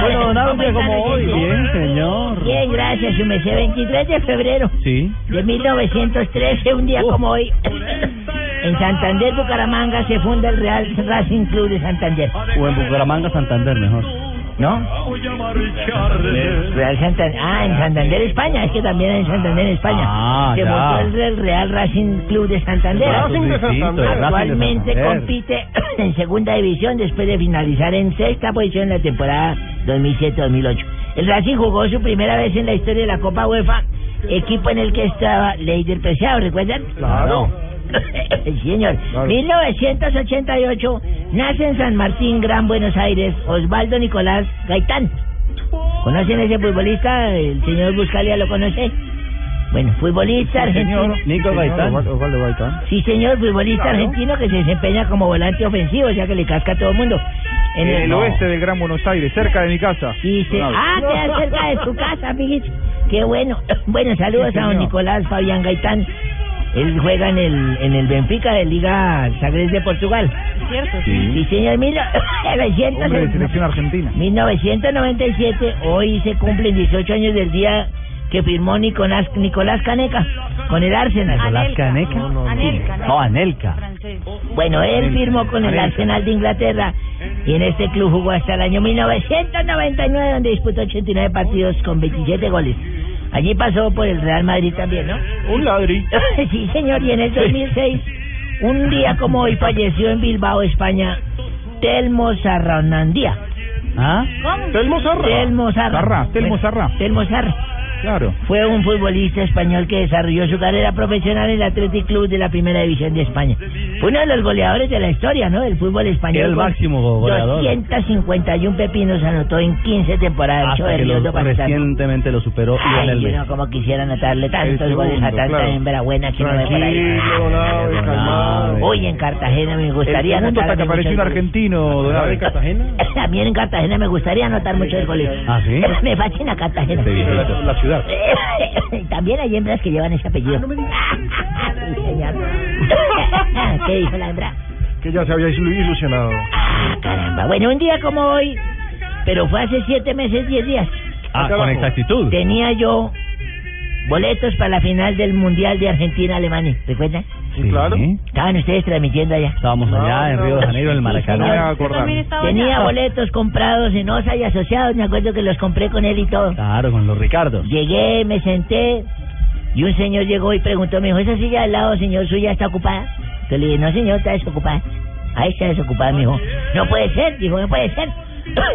Bueno, don día como hoy. Bien, señor. Bien, gracias, su merced. 23 de febrero Sí. de 1913, un día como hoy. En Santander, Bucaramanga, se funda el Real Racing Club de Santander. O en Bucaramanga, Santander, mejor. ¿No? Real Santander. Ah, en Santander, España. Es que también en Santander, España. Ah, se ya. montó el Real- Racing Club de Santander. Racing de Distinto, Santander. Racing de Actualmente Santander. compite en segunda división después de finalizar en sexta posición en la temporada 2007-2008. El Racing jugó su primera vez en la historia de la Copa UEFA, equipo en el que estaba Leider Preciado, ¿recuerdan? Claro. Señor. 1988 nace en San Martín, Gran Buenos Aires, Osvaldo Nicolás Gaitán. ¿Conocen a ese futbolista? ¿El señor Buscalia lo conoce? Bueno, futbolista argentino. Nico Gaitán. Sí, señor, futbolista argentino que se desempeña como volante ofensivo, o sea que le casca a todo el mundo. En En el oeste del Gran Buenos Aires, cerca de mi casa. Sí, sí. Ah, queda cerca de tu casa, amiguito. Qué bueno. Bueno, saludos Sí, a don señor. Nicolás Fabián Gaitán. Él juega en el, en el Benfica de Liga Sagres de Portugal. ¿Cierto? Sí, señor. Mil Hombre de selección argentina. 1997, hoy se cumplen 18 años del día que firmó Nicolás, Nicolás Caneca con el Arsenal. Nicolás Caneca. Anelka, No, Anelka. francés. Bueno, él Anelka. firmó con el. Arsenal de Inglaterra y en este club jugó hasta el año 1999 donde disputó 89 partidos con 27 goles. Allí pasó por el Real Madrid también, ¿no? Un ladri. sí, señor, y en el 2006, un día como hoy falleció en Bilbao, España, Telmo Sarraunandía. ¿Ah? Telmo Zarra. Telmo Zarra. Zarra, Telmo Zarra. Telmo Zarra. Claro. Fue un futbolista español que desarrolló su carrera profesional en el Athletic Club de la Primera División de España. Fue uno de los goleadores de la historia, ¿no? Del fútbol español. Era el máximo go- goleador. 251 pepinos anotó en 15 temporadas. Hasta que lo, recientemente lo superó Ay, Lionel Messi. no como quisiera anotarle tantos El goles a segundo, tanta claro. hembra buena que no ahí. Tranquilo, Abe, calmado. Hoy en Cartagena me gustaría segundo anotar hasta que muchos apareció un argentino, don ¿Sabe Abe. Cartagena? También en Cartagena me gustaría anotar muchos goles. ¿Ah, sí? Me fascina Cartagena. Sí, La, la ciudad. También hay hembras que llevan ese apellido. Sí, señor. ¿Qué dijo la hembra? Que ya se había ilu- ilusionado. Ah, caramba. Bueno, un día como hoy, pero fue hace siete meses, diez días. Ah, con exactitud. Tenía yo boletos para la final del Mundial de Argentina-Alemania. ¿Recuerdan? Sí. claro. Estaban ustedes transmitiendo allá. Estábamos allá en Río de Janeiro, en el No me voy a Maracaná. acordar. También estaba Tenía allá. boletos comprados en OSA y asociados. Me acuerdo que los compré con él y todo. Claro, con los Ricardos. Llegué, me senté y un señor llegó y preguntó, me dijo, ¿esa silla al lado, señor, suya está ocupada? Yo le dije, no, señor, está desocupada. Ahí está desocupada, me dijo. No puede ser, dijo, no puede ser.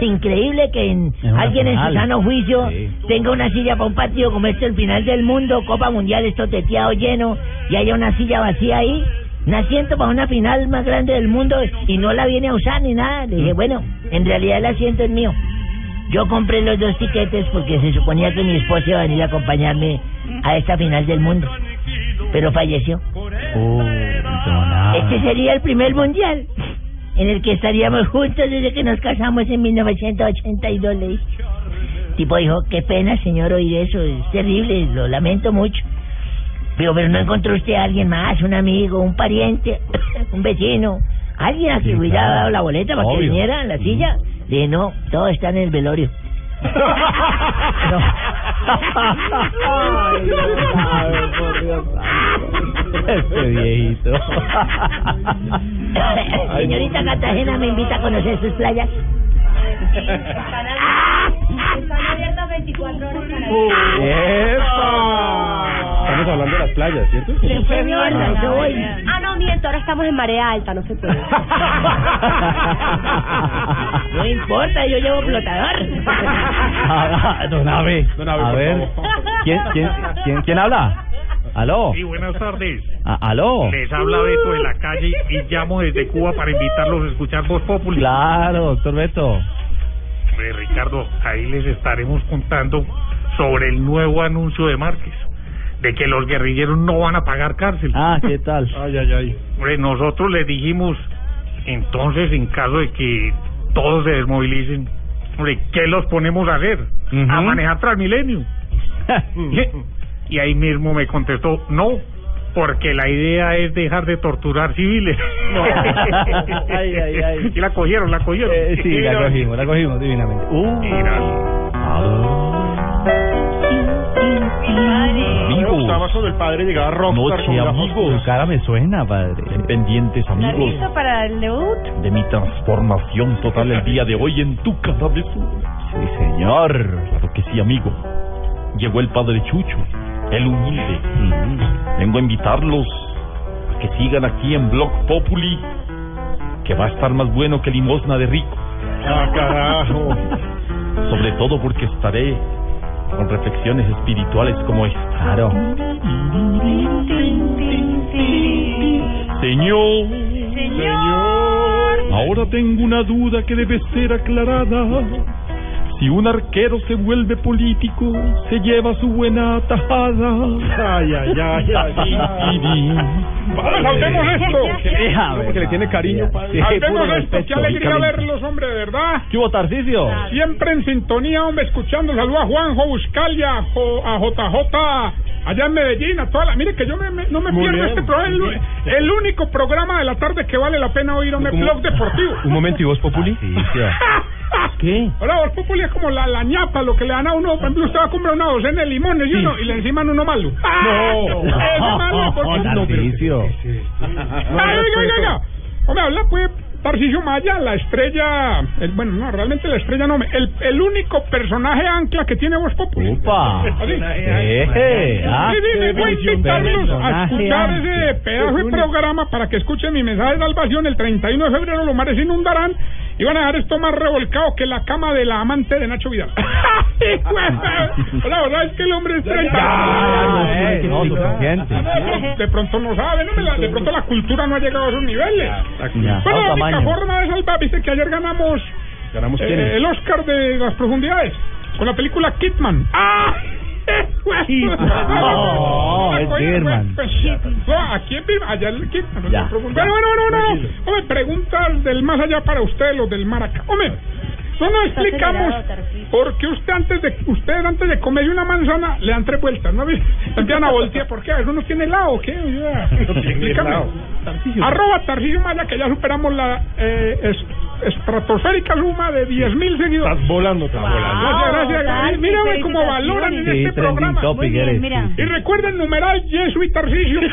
Increíble que en- alguien en su sano juicio Sí. tenga una silla para un partido como este, el final del mundo, Copa Mundial, esto teteado lleno, y haya una silla vacía ahí, un asiento para una final más grande del mundo, y no la viene a usar ni nada. Le Mm. dije, bueno, en realidad el asiento es mío. Yo compré los dos tiquetes porque se suponía que mi esposa iba a venir a acompañarme a esta final del mundo, pero falleció. Este sería el primer mundial en el que estaríamos juntos desde que nos casamos en 1982, le dije. Tipo dijo, qué pena, señor, oír eso, es terrible, lo lamento mucho. Pero, pero no encontró usted a alguien más, un amigo, un pariente, un vecino, alguien a quien Sí, hubiera claro. dado la boleta para que viniera a la silla. Le dije, no, todo está en el velorio. Este viejito. Señorita Cartagena me invita a conocer sus playas. Están abiertas 24 horas Estamos hablando de las playas, ¿cierto? Le fue mierda, yo voy. Ah, no, miento, ahora estamos en marea alta, no se puede. No importa, yo llevo flotador. Don Abe. Don Abe, A ver. ¿Quién, quién, quién, quién habla? ¿Aló? Sí, buenas tardes. Ah, ¿Aló? Les habla Beto de la calle y llamo desde Cuba para invitarlos a escuchar Voz Populi. Claro, doctor Beto. Hombre, Ricardo, ahí les estaremos contando sobre el nuevo anuncio de Márquez, de que los guerrilleros no van a pagar cárcel. Ah, ¿qué tal? Ay, ay, ay. Hombre, nosotros les dijimos, entonces, en caso de que todos se desmovilicen, hombre, ¿qué los ponemos a hacer? A manejar Transmilenio. y ahí mismo me contestó, no, porque la idea es dejar de torturar civiles. Ay, ay, ay. Y la cogieron, la cogieron. Eh, sí, la cogimos, la cogimos divinamente. Uh. Me gustaba cuando el padre llegaba a Rockstar Noche, amigos. oscuras. cara me suena, padre. Pendientes, ¿Estás listo para el debut? de mi transformación total el día de hoy en tu cabeza. Sí, señor. Claro que sí, amigo. Llegó el padre Chucho, el humilde. Vengo a invitarlos a que sigan aquí en Blog Populi, que va a estar más bueno que limosna de rico. Ah, carajo. Sobre todo porque estaré con reflexiones espirituales como esta. Claro. Señor, Señor. ahora tengo una duda que debe ser aclarada. Si un arquero se vuelve político, se lleva su buena tajada. Ay, ay, ay, ay, ay. Vamos, saltemos esto. Déjame. Porque le tiene cariño, padre. Saltemos esto. Qué alegría verlos, hombre, de verdad. ¿Qué hubo, Tarcisio? Siempre en sintonía, hombre, escuchando. Saludos a Juanjo Buscalia, a, Jo- a JJ, allá en Medellín, a toda la... Mire que yo me- me- no me Muy pierdo bien. este programa. El, el único programa de la tarde que vale la pena oír, ¿Cómo? Blog Deportivo. Un momento, ¿y vos, Populi? ¿Qué? Ahora, Voz Populi como la, la ñapa, lo que le dan a uno. Por ejemplo, usted va a comprar una docena de limones y, uno, y le enciman uno malo. No. Ese malo es. Ay, oiga, oiga, oiga. Hombre, habla pues Tarcisio Maya, la estrella, el, bueno, no, realmente la estrella no, el, el único personaje ancla que tiene Voz Populi. Upa. Así. Ah, Sí, sí, me voy a invitarlos a escuchar ancla. ese pedazo de programa para que escuchen mi mensaje de salvación. El 31 de febrero los mares inundarán y van a dejar esto más revolcado que la cama de la amante de Nacho Vidal. La verdad es que el hombre es 30. Ya, eh, no, suficiente. De pronto no sabe, ¿no? La- De pronto la cultura no ha llegado a esos niveles. Bueno, la única forma de salvar, viste que ayer ganamos ¿Ganamos eh, el Oscar de las profundidades con la película Kidman. ¡Ah! No, es Birdman. No, aquí en Birman, allá en Kidman. no Ya, en profundidades. Bueno, bueno, no, no, no. Hombre, preguntas del más allá para usted, los del mar acá. Hombre, no nos explicamos por qué usted antes de usted antes de comer una manzana le dan tres vueltas, ¿no? Empiezan a voltear, ¿por qué? ¿Eso no tiene helado o qué? Explícame. Arroba Tarcisio Maya, que ya superamos la eh, es- estratosférica suma de 10.000 seguidores. Estás volando, estás volando. Gracias, gracias. Hombre, cómo valoran en Sí, este programa. bien. Y recuerden numeral Yesu y Tarcisio. No.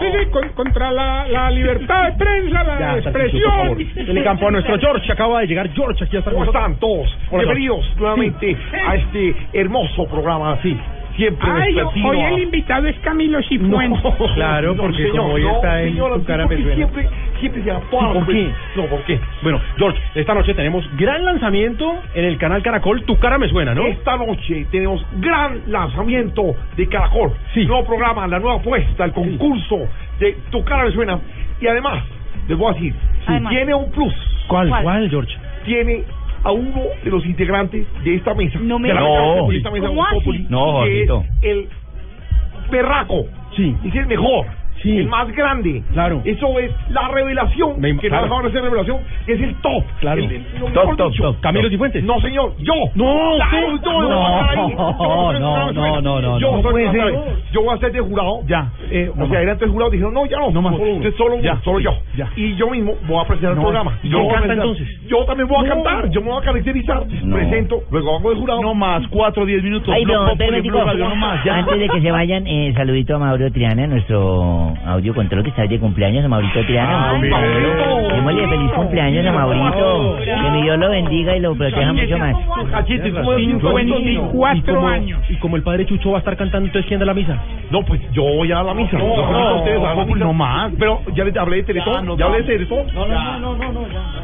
Sí, sí, con- contra la, la libertad de prensa, la Ya, expresión. Dele campo a nuestro George. Acaba de llegar George aquí hasta ¿Cómo están todos? Bienvenidos nuevamente Sí. a este hermoso programa. Sí. Siempre Ay, hoy el invitado es Camilo Cifuentes. Claro, porque como hoy está en tu cara me suena. Siempre, siempre se apaga. ¿Por qué? No, ¿por qué? Bueno, George, esta noche tenemos gran lanzamiento en el canal Caracol. Tu cara me suena, ¿no? Esta noche tenemos gran lanzamiento de Caracol. Sí. Nuevo programa, la nueva apuesta, el concurso de Tu cara me suena. Y además, les voy a decir, Además. tiene un plus. ¿Cuál? ¿Cuál, George? Tiene a uno de los integrantes de esta mesa. No me de la digas. mesa, de esta mesa ¿Cómo así? Populi, No, que es el berraco. Sí. Es el mejor. Sí. El más grande. Claro. Eso es la revelación. Me- que claro. no de ser revelación. Que es el top. Claro. El- el- lo Top, top, dicho. top. Camilo Cifuentes. No, señor. Yo. No, Claro, usted. No, no, no, no, no, no, Yo no soy- puede no, ser. ¿sabe? Yo voy a ser de jurado. Ya. Eh, No o sea, eran tres jurados. Dijeron, no, ya no. No más. Usted solo, Ya. solo yo. Ya. Y yo mismo voy a presentar No. el programa. ¿Y Yo canta entonces? Yo también voy a cantar. Yo me voy a caracterizar. Presento. Luego hago de jurado. No más, cuatro, diez minutos. Ay, no, no más. Antes de que se vayan, eh, saludito a Mauro Triana, nuestro audio control que está de cumpleaños, a Maurito Triana. Maurito. Démosle feliz cumpleaños a Maurito. Que mi Dios lo bendiga y lo proteja mucho más. Cachete, ¿cómo es? 54 y como, años. Y como el padre Chucho va a estar cantando, entonces ¿quién da la misa? No, pues yo voy a dar la misa. No, no, más. Pero ya les hablé de Teletón. Ya, hablé no. de Teletón. No, no, no, no, no, no, ya.